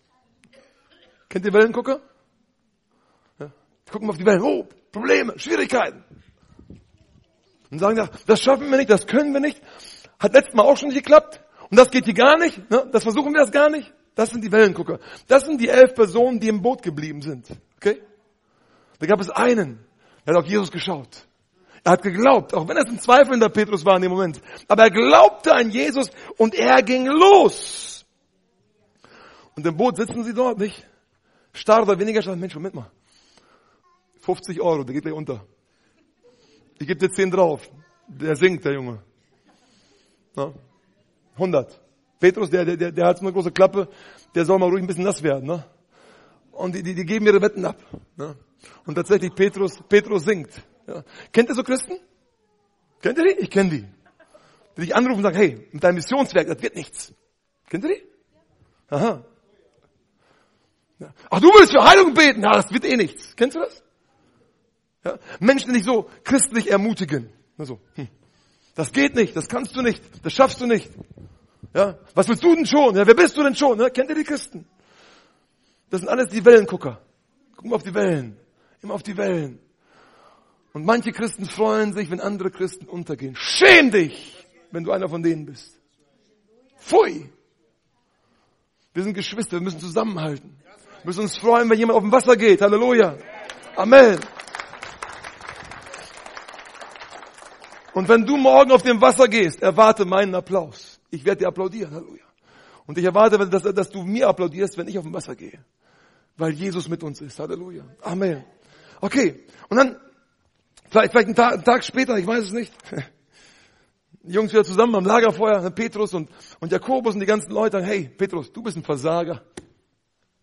Kennt ihr Wellengucker? Ja? Die gucken auf die Wellen. Oh, Probleme, Schwierigkeiten. Und sagen, das schaffen wir nicht, das können wir nicht. Hat letztes Mal auch schon nicht geklappt. Und das geht hier gar nicht. Ne? Das versuchen wir das gar nicht. Das sind die Wellengucker. Das sind die elf Personen, die im Boot geblieben sind. Okay? Da gab es einen, der hat auf Jesus geschaut. Er hat geglaubt, auch wenn es ein zweifelnder Petrus war in dem Moment. Aber er glaubte an Jesus und er ging los. Und im Boot sitzen sie dort, nicht? Starr oder weniger starr. Mensch, Moment mal. 50 Euro, der geht gleich unter. Ich gebe dir 10 drauf. Der singt, der Junge. Na? 100. Petrus, der, der, der hat so eine große Klappe, der soll mal ruhig ein bisschen nass werden. Ne? Und die, die, die geben ihre Wetten ab. Ne? Und tatsächlich, Petrus, Petrus singt. Ja. Kennt ihr so Christen? Kennt ihr die? Ich kenne die. Die dich anrufen und sagen, hey, mit deinem Missionswerk, das wird nichts. Kennt ihr die? Aha. Ja. Ach, du willst für Heilung beten? Ja, das wird eh nichts. Kennst du das? Ja? Menschen, die dich so christlich ermutigen. Also, hm, das geht nicht, das kannst du nicht, das schaffst du nicht. Ja? Was willst du denn schon? Ja, wer bist du denn schon? Ja? Kennt ihr die Christen? Das sind alles die Wellengucker. Guck mal auf die Wellen. Immer auf die Wellen. Und manche Christen freuen sich, wenn andere Christen untergehen. Schäm dich, wenn du einer von denen bist. Pfui. Wir sind Geschwister, wir müssen zusammenhalten. Wir müssen uns freuen, wenn jemand auf dem Wasser geht. Halleluja. Amen. Und wenn du morgen auf dem Wasser gehst, erwarte meinen Applaus. Ich werde dir applaudieren. Halleluja. Und ich erwarte, dass, dass du mir applaudierst, wenn ich auf dem Wasser gehe. Weil Jesus mit uns ist. Halleluja. Amen. Okay. Und dann, vielleicht, vielleicht einen Tag, einen Tag später, ich weiß es nicht. Die Jungs wieder zusammen am Lagerfeuer, Petrus und, und Jakobus und die ganzen Leute, hey, Petrus, du bist ein Versager.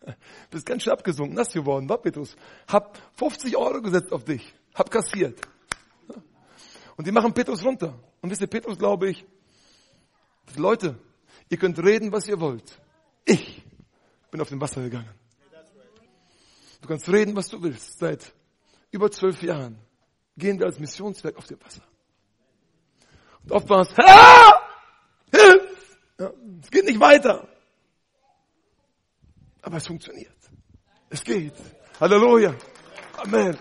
Du bist ganz schön abgesunken, nass geworden, war Petrus. Hab 50 Euro gesetzt auf dich. Hab kassiert. Und die machen Petrus runter. Und wisst ihr, Petrus glaube ich, Leute, ihr könnt reden, was ihr wollt. Ich bin auf dem Wasser gegangen. Du kannst reden, was du willst. Seit über zwölf Jahren gehen wir als Missionswerk auf dem Wasser. Und oft war es, ah! Hilf! Ja, es geht nicht weiter. Aber es funktioniert. Es geht. Halleluja. Amen.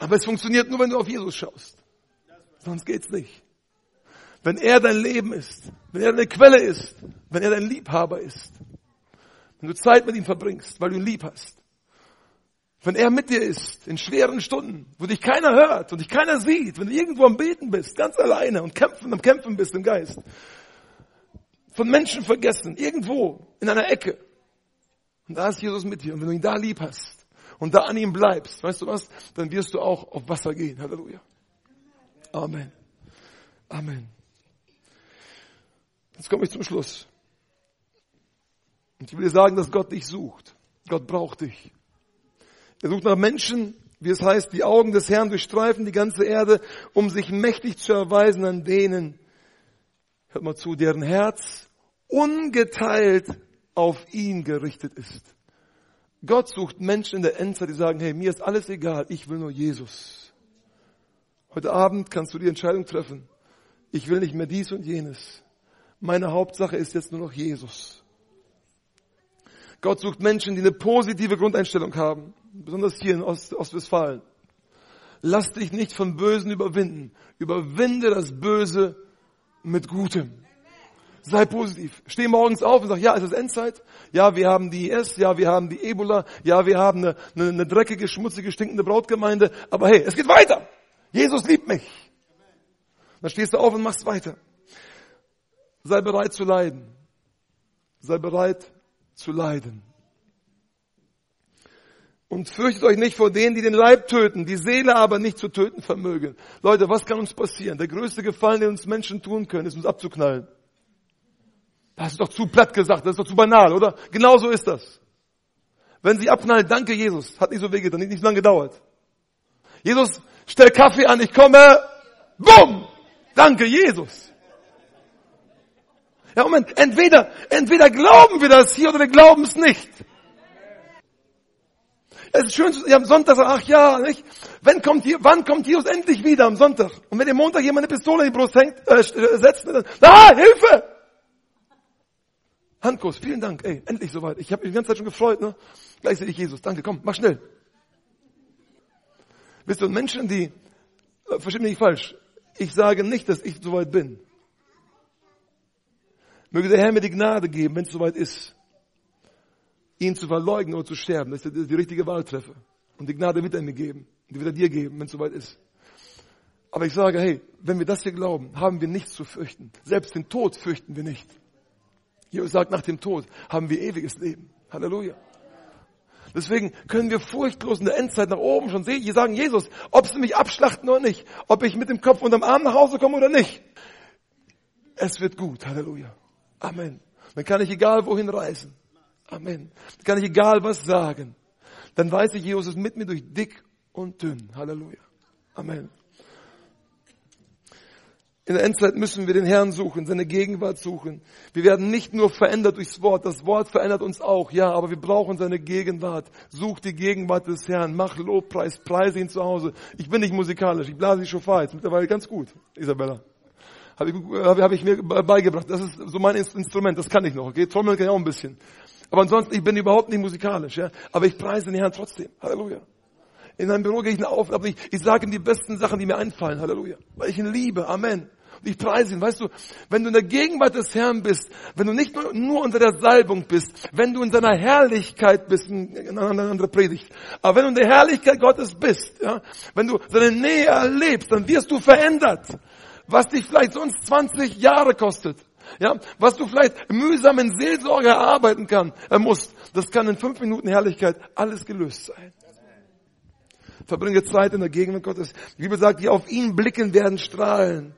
Aber es funktioniert nur, wenn du auf Jesus schaust. Sonst geht's nicht. Wenn er dein Leben ist, wenn er deine Quelle ist, wenn er dein Liebhaber ist, wenn du Zeit mit ihm verbringst, weil du ihn lieb hast, wenn er mit dir ist, in schweren Stunden, wo dich keiner hört und dich keiner sieht, wenn du irgendwo am Beten bist, ganz alleine und kämpfen, am Kämpfen bist im Geist, von Menschen vergessen, irgendwo, in einer Ecke, und da ist Jesus mit dir, und wenn du ihn da lieb hast, und da an ihm bleibst, weißt du was, dann wirst du auch auf Wasser gehen. Halleluja. Amen. Amen. Jetzt komme ich zum Schluss. Und ich will dir sagen, dass Gott dich sucht. Gott braucht dich. Er sucht nach Menschen, wie es heißt, die Augen des Herrn durchstreifen die ganze Erde, um sich mächtig zu erweisen an denen, hört mal zu, deren Herz ungeteilt auf ihn gerichtet ist. Gott sucht Menschen in der Endzeit, die sagen, hey, mir ist alles egal, ich will nur Jesus. Heute Abend kannst du die Entscheidung treffen. Ich will nicht mehr dies und jenes. Meine Hauptsache ist jetzt nur noch Jesus. Gott sucht Menschen, die eine positive Grundeinstellung haben, besonders hier in Ost Ostwestfalen. Lass dich nicht vom Bösen überwinden. Überwinde das Böse mit Gutem. Sei positiv. Steh morgens auf und sag, ja, es ist Endzeit. Ja, wir haben die IS. Ja, wir haben die Ebola. Ja, wir haben eine, eine, eine dreckige, schmutzige, stinkende Brautgemeinde. Aber hey, es geht weiter. Jesus liebt mich. Dann stehst du auf und machst weiter. Sei bereit zu leiden. Sei bereit zu leiden. Und fürchtet euch nicht vor denen, die den Leib töten, die Seele aber nicht zu töten vermögen. Leute, was kann uns passieren? Der größte Gefallen, den uns Menschen tun können, ist uns abzuknallen. Das ist doch zu platt gesagt, das ist doch zu banal, oder? Genau so ist das. Wenn sie abknallen, danke Jesus, hat nicht so wehgetan, nicht, nicht lange gedauert. Jesus, stell Kaffee an, ich komme, bumm, danke Jesus. Ja, Moment, entweder, entweder glauben wir das hier oder wir glauben es nicht. Es ist schön, ja, am Sonntag ach ja, nicht? Wenn kommt hier, wann kommt Jesus endlich wieder am Sonntag? Und wenn der Montag jemand eine Pistole in die Brust hängt, äh, setzt, dann, ah, Hilfe! Handkuss, vielen Dank, ey, endlich soweit. Ich habe mich die ganze Zeit schon gefreut, ne? Gleich sehe ich Jesus. Danke, komm, mach schnell. Wisst du, Menschen, die, äh, versteht mich nicht falsch, ich sage nicht, dass ich soweit bin. Möge der Herr mir die Gnade geben, wenn es soweit ist ihn zu verleugnen oder zu sterben, dass ich die richtige Wahl treffe. Und die Gnade wird er mir geben. Die wird er dir geben, wenn es soweit ist. Aber ich sage, hey, wenn wir das hier glauben, haben wir nichts zu fürchten. Selbst den Tod fürchten wir nicht. Jesus sagt, nach dem Tod haben wir ewiges Leben. Halleluja. Deswegen können wir furchtlos in der Endzeit nach oben schon sehen, sagen, Jesus, ob sie mich abschlachten oder nicht, ob ich mit dem Kopf unterm Arm nach Hause komme oder nicht. Es wird gut. Halleluja. Amen. Dann kann ich egal wohin reisen. Amen. Dann kann ich egal was sagen. Dann weiß ich, Jesus ist mit mir durch dick und dünn. Halleluja. Amen. In der Endzeit müssen wir den Herrn suchen, seine Gegenwart suchen. Wir werden nicht nur verändert durchs Wort, das Wort verändert uns auch, ja, aber wir brauchen seine Gegenwart. Such die Gegenwart des Herrn, mach Lobpreis, preise ihn zu Hause. Ich bin nicht musikalisch, ich blase die Schofar jetzt mittlerweile ganz gut, Isabella. Habe ich, hab ich mir beigebracht, das ist so mein Instrument, das kann ich noch, okay? Trommeln kann ich auch ein bisschen. Aber ansonsten, ich bin überhaupt nicht musikalisch, ja. Aber ich preise den Herrn trotzdem. Halleluja. In einem Büro gehe ich auf, aber ich, ich sage ihm die besten Sachen, die mir einfallen. Halleluja. Weil ich ihn liebe. Amen. Und ich preise ihn. Weißt du, wenn du in der Gegenwart des Herrn bist, wenn du nicht nur, nur unter der Salbung bist, wenn du in seiner Herrlichkeit bist, in einer anderen Predigt, aber wenn du in der Herrlichkeit Gottes bist, ja, wenn du seine Nähe erlebst, dann wirst du verändert. Was dich vielleicht sonst 20 Jahre kostet, ja, was du vielleicht mühsam in Seelsorge erarbeiten kann, er muss, das kann in fünf Minuten Herrlichkeit alles gelöst sein. Verbringe Zeit in der Gegenwart Gottes. Die Bibel sagt, die auf ihn blicken werden strahlen.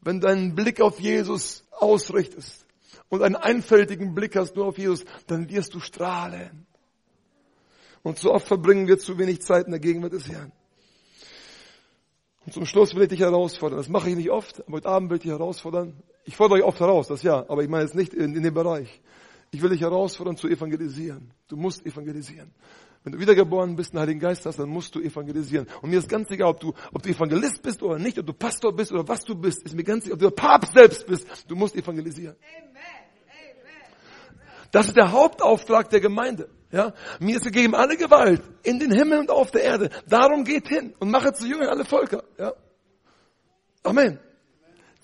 Wenn du einen Blick auf Jesus ausrichtest und einen einfältigen Blick hast nur auf Jesus, dann wirst du strahlen. Und so oft verbringen wir zu wenig Zeit in der Gegenwart des Herrn. Und zum Schluss will ich dich herausfordern. Das mache ich nicht oft, aber heute Abend will ich dich herausfordern. Ich fordere euch oft heraus, das ja, aber ich meine jetzt nicht in, in dem Bereich. Ich will dich herausfordern zu evangelisieren. Du musst evangelisieren. Wenn du wiedergeboren bist, einen Heiligen Geist hast, dann musst du evangelisieren. Und mir ist ganz egal, ob du, ob du Evangelist bist oder nicht, ob du Pastor bist oder was du bist, ist mir ganz egal, ob du Papst selbst bist, du musst evangelisieren. Das ist der Hauptauftrag der Gemeinde. Ja, mir ist gegeben alle Gewalt in den Himmel und auf der Erde. Darum geht hin und mache zu Jüngern alle Völker. Ja. Amen.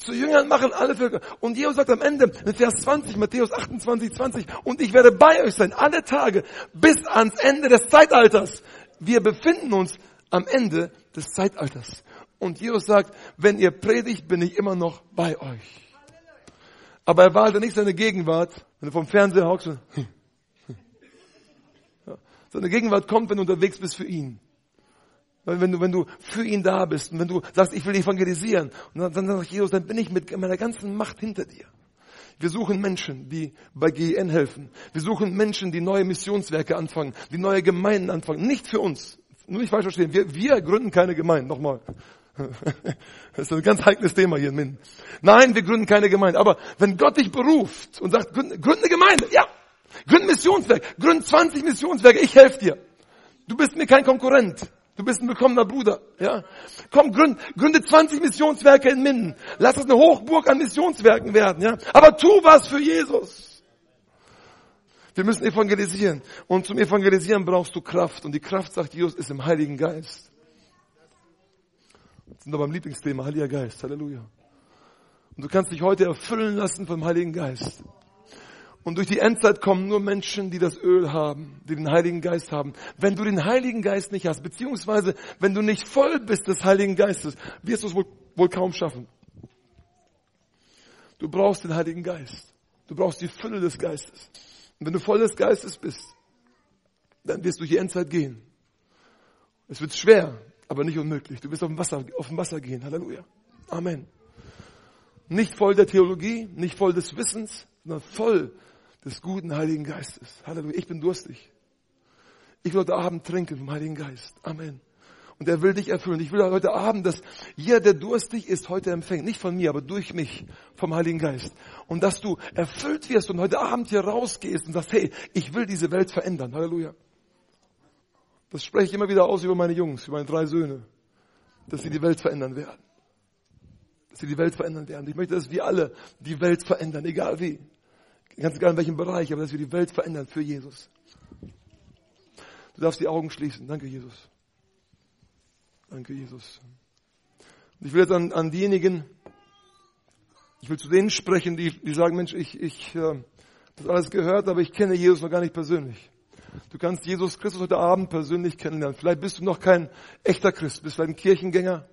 Zu Jüngern machen alle Völker. Und Jesus sagt am Ende, in Vers 20, Matthäus 28, 20, und ich werde bei euch sein, alle Tage, bis ans Ende des Zeitalters. Wir befinden uns am Ende des Zeitalters. Und Jesus sagt, wenn ihr predigt, bin ich immer noch bei euch. Aber er wahlte nicht seine Gegenwart, wenn du vom Fernseher hockst. Seine Gegenwart kommt, wenn du unterwegs bist für ihn. Wenn du, wenn du für ihn da bist und wenn du sagst, ich will evangelisieren, und dann, dann sagt Jesus, dann bin ich mit meiner ganzen Macht hinter dir. Wir suchen Menschen, die bei GEN helfen. Wir suchen Menschen, die neue Missionswerke anfangen, die neue Gemeinden anfangen. Nicht für uns. Nur nicht falsch verstehen. Wir, wir gründen keine Gemeinden. Nochmal. Das ist ein ganz heikles Thema hier in Minden. Nein, wir gründen keine Gemeinde. Aber wenn Gott dich beruft und sagt, gründe, gründe eine Gemeinde, ja, Gründ Missionswerk. Gründ 20 Missionswerke. Ich helfe dir. Du bist mir kein Konkurrent. Du bist ein willkommener Bruder. Ja? Komm, gründ, gründe 20 Missionswerke in Minden. Lass es eine Hochburg an Missionswerken werden. Ja? Aber tu was für Jesus. Wir müssen evangelisieren. Und zum Evangelisieren brauchst du Kraft. Und die Kraft, sagt Jesus, ist im Heiligen Geist. Das sind wir beim Lieblingsthema, Heiliger Geist. Halleluja. Und du kannst dich heute erfüllen lassen vom Heiligen Geist. Und durch die Endzeit kommen nur Menschen, die das Öl haben, die den Heiligen Geist haben. Wenn du den Heiligen Geist nicht hast, beziehungsweise wenn du nicht voll bist des Heiligen Geistes, wirst du es wohl, wohl kaum schaffen. Du brauchst den Heiligen Geist. Du brauchst die Fülle des Geistes. Und wenn du voll des Geistes bist, dann wirst du die Endzeit gehen. Es wird schwer, aber nicht unmöglich. Du wirst auf dem Wasser, auf dem Wasser gehen. Halleluja. Amen. Nicht voll der Theologie, nicht voll des Wissens, sondern voll des guten Heiligen Geistes. Halleluja. Ich bin durstig. Ich will heute Abend trinken vom Heiligen Geist. Amen. Und er will dich erfüllen. Ich will heute Abend, dass jeder, der durstig ist, heute empfängt. Nicht von mir, aber durch mich, vom Heiligen Geist. Und dass du erfüllt wirst und heute Abend hier rausgehst und sagst, hey, ich will diese Welt verändern. Halleluja. Das spreche ich immer wieder aus über meine Jungs, über meine drei Söhne. Dass sie die Welt verändern werden. Dass sie die Welt verändern werden. Ich möchte, dass wir alle die Welt verändern, egal wie. Ganz egal in welchem Bereich, aber dass wir die Welt verändern für Jesus. Du darfst die Augen schließen. Danke, Jesus. Danke, Jesus. Und ich will jetzt an, an diejenigen, ich will zu denen sprechen, die, die sagen, Mensch, ich, ich äh, das alles gehört, aber ich kenne Jesus noch gar nicht persönlich. Du kannst Jesus Christus heute Abend persönlich kennenlernen. Vielleicht bist du noch kein echter Christ, bist vielleicht ein Kirchengänger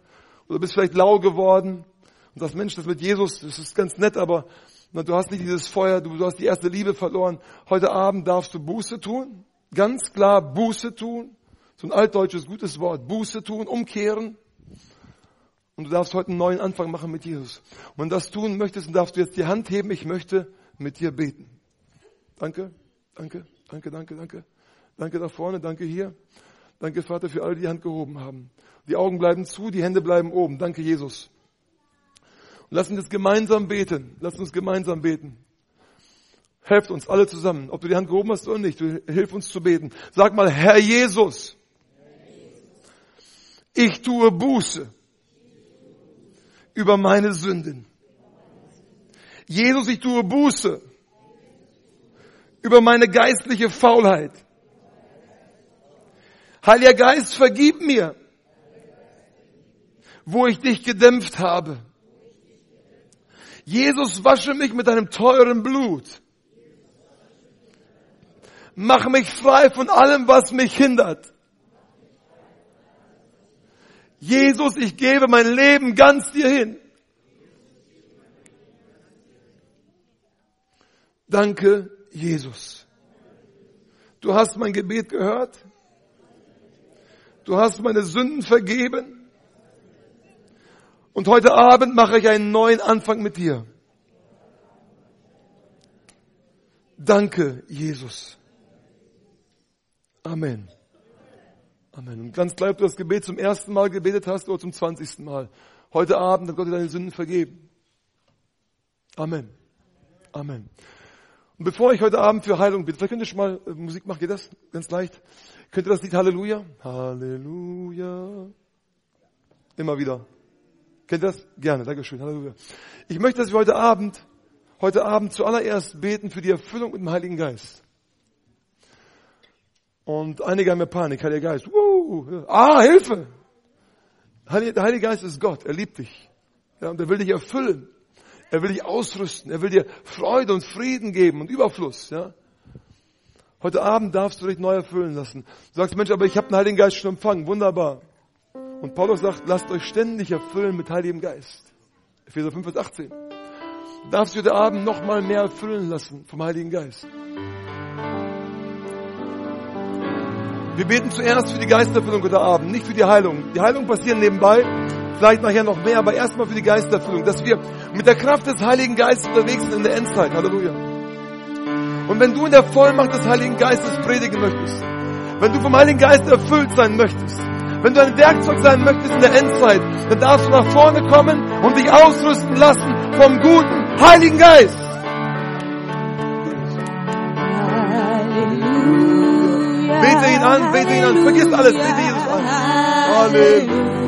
oder bist vielleicht lau geworden und sagst, Mensch, das mit Jesus, das ist ganz nett, aber du hast nicht dieses Feuer, du, hast die erste Liebe verloren. Heute Abend darfst du Buße tun, ganz klar Buße tun so ein altdeutsches gutes Wort, Buße tun, umkehren. Und du darfst heute einen neuen Anfang machen mit Jesus. Und wenn du das tun möchtest, dann darfst du jetzt die Hand heben, ich möchte mit dir beten. Danke, danke, danke, danke, danke. Danke da vorne, danke hier. Danke Vater für alle, die die Hand gehoben haben. Die Augen bleiben zu, die Hände bleiben oben. Danke Jesus. Lass uns jetzt gemeinsam beten. Lass uns gemeinsam beten. Helft uns alle zusammen. Ob du die Hand gehoben hast oder nicht, hilf uns zu beten. Sag mal, Herr Jesus, ich tue Buße über meine Sünden. Jesus, ich tue Buße über meine geistliche Faulheit. Heiliger Geist, vergib mir, wo ich dich gedämpft habe. Jesus, wasche mich mit deinem teuren Blut. Mach mich frei von allem, was mich hindert. Jesus, ich gebe mein Leben ganz dir hin. Danke, Jesus. Du hast mein Gebet gehört. Du hast meine Sünden vergeben. Und heute Abend mache ich einen neuen Anfang mit dir. Danke, Jesus. Amen. Amen. Und ganz gleich, ob du das Gebet zum ersten Mal gebetet hast oder zum zwanzigsten Mal. Heute Abend hat Gott dir deine Sünden vergeben. Amen. Amen. Und bevor ich heute Abend für Heilung bitte, vielleicht könnt ihr schon mal äh, Musik machen, geht das? Ganz leicht. Könnt ihr das Lied Halleluja? Halleluja. Immer wieder. Kennt ihr das? Gerne, Dankeschön, Halleluja. Ich möchte, dass wir heute Abend, heute Abend zuallererst beten für die Erfüllung mit dem Heiligen Geist. Und einige haben ja Panik, Heiliger Geist. Uh, ah, Hilfe! Der Heilige Geist ist Gott, er liebt dich. Ja, und er will dich erfüllen. Er will dich ausrüsten. Er will dir Freude und Frieden geben und Überfluss. Ja. Heute Abend darfst du dich neu erfüllen lassen. Du sagst, Mensch, aber ich habe den Heiligen Geist schon empfangen. Wunderbar. Und Paulus sagt, lasst euch ständig erfüllen mit Heiligem Geist. Epheser 5, Vers 18. Du darfst dich heute Abend noch mal mehr erfüllen lassen vom Heiligen Geist. Wir beten zuerst für die Geisterfüllung heute Abend, nicht für die Heilung. Die Heilung passiert nebenbei, vielleicht nachher noch mehr, aber erstmal für die Geisterfüllung, dass wir mit der Kraft des Heiligen Geistes unterwegs sind in der Endzeit. Halleluja. Und wenn du in der Vollmacht des Heiligen Geistes predigen möchtest, wenn du vom Heiligen Geist erfüllt sein möchtest, wenn du ein Werkzeug sein möchtest in der Endzeit, dann darfst du nach vorne kommen und dich ausrüsten lassen vom guten Heiligen Geist. Bete ihn an, bete ihn an. Vergiss alles, bete Jesus an. Halleluja.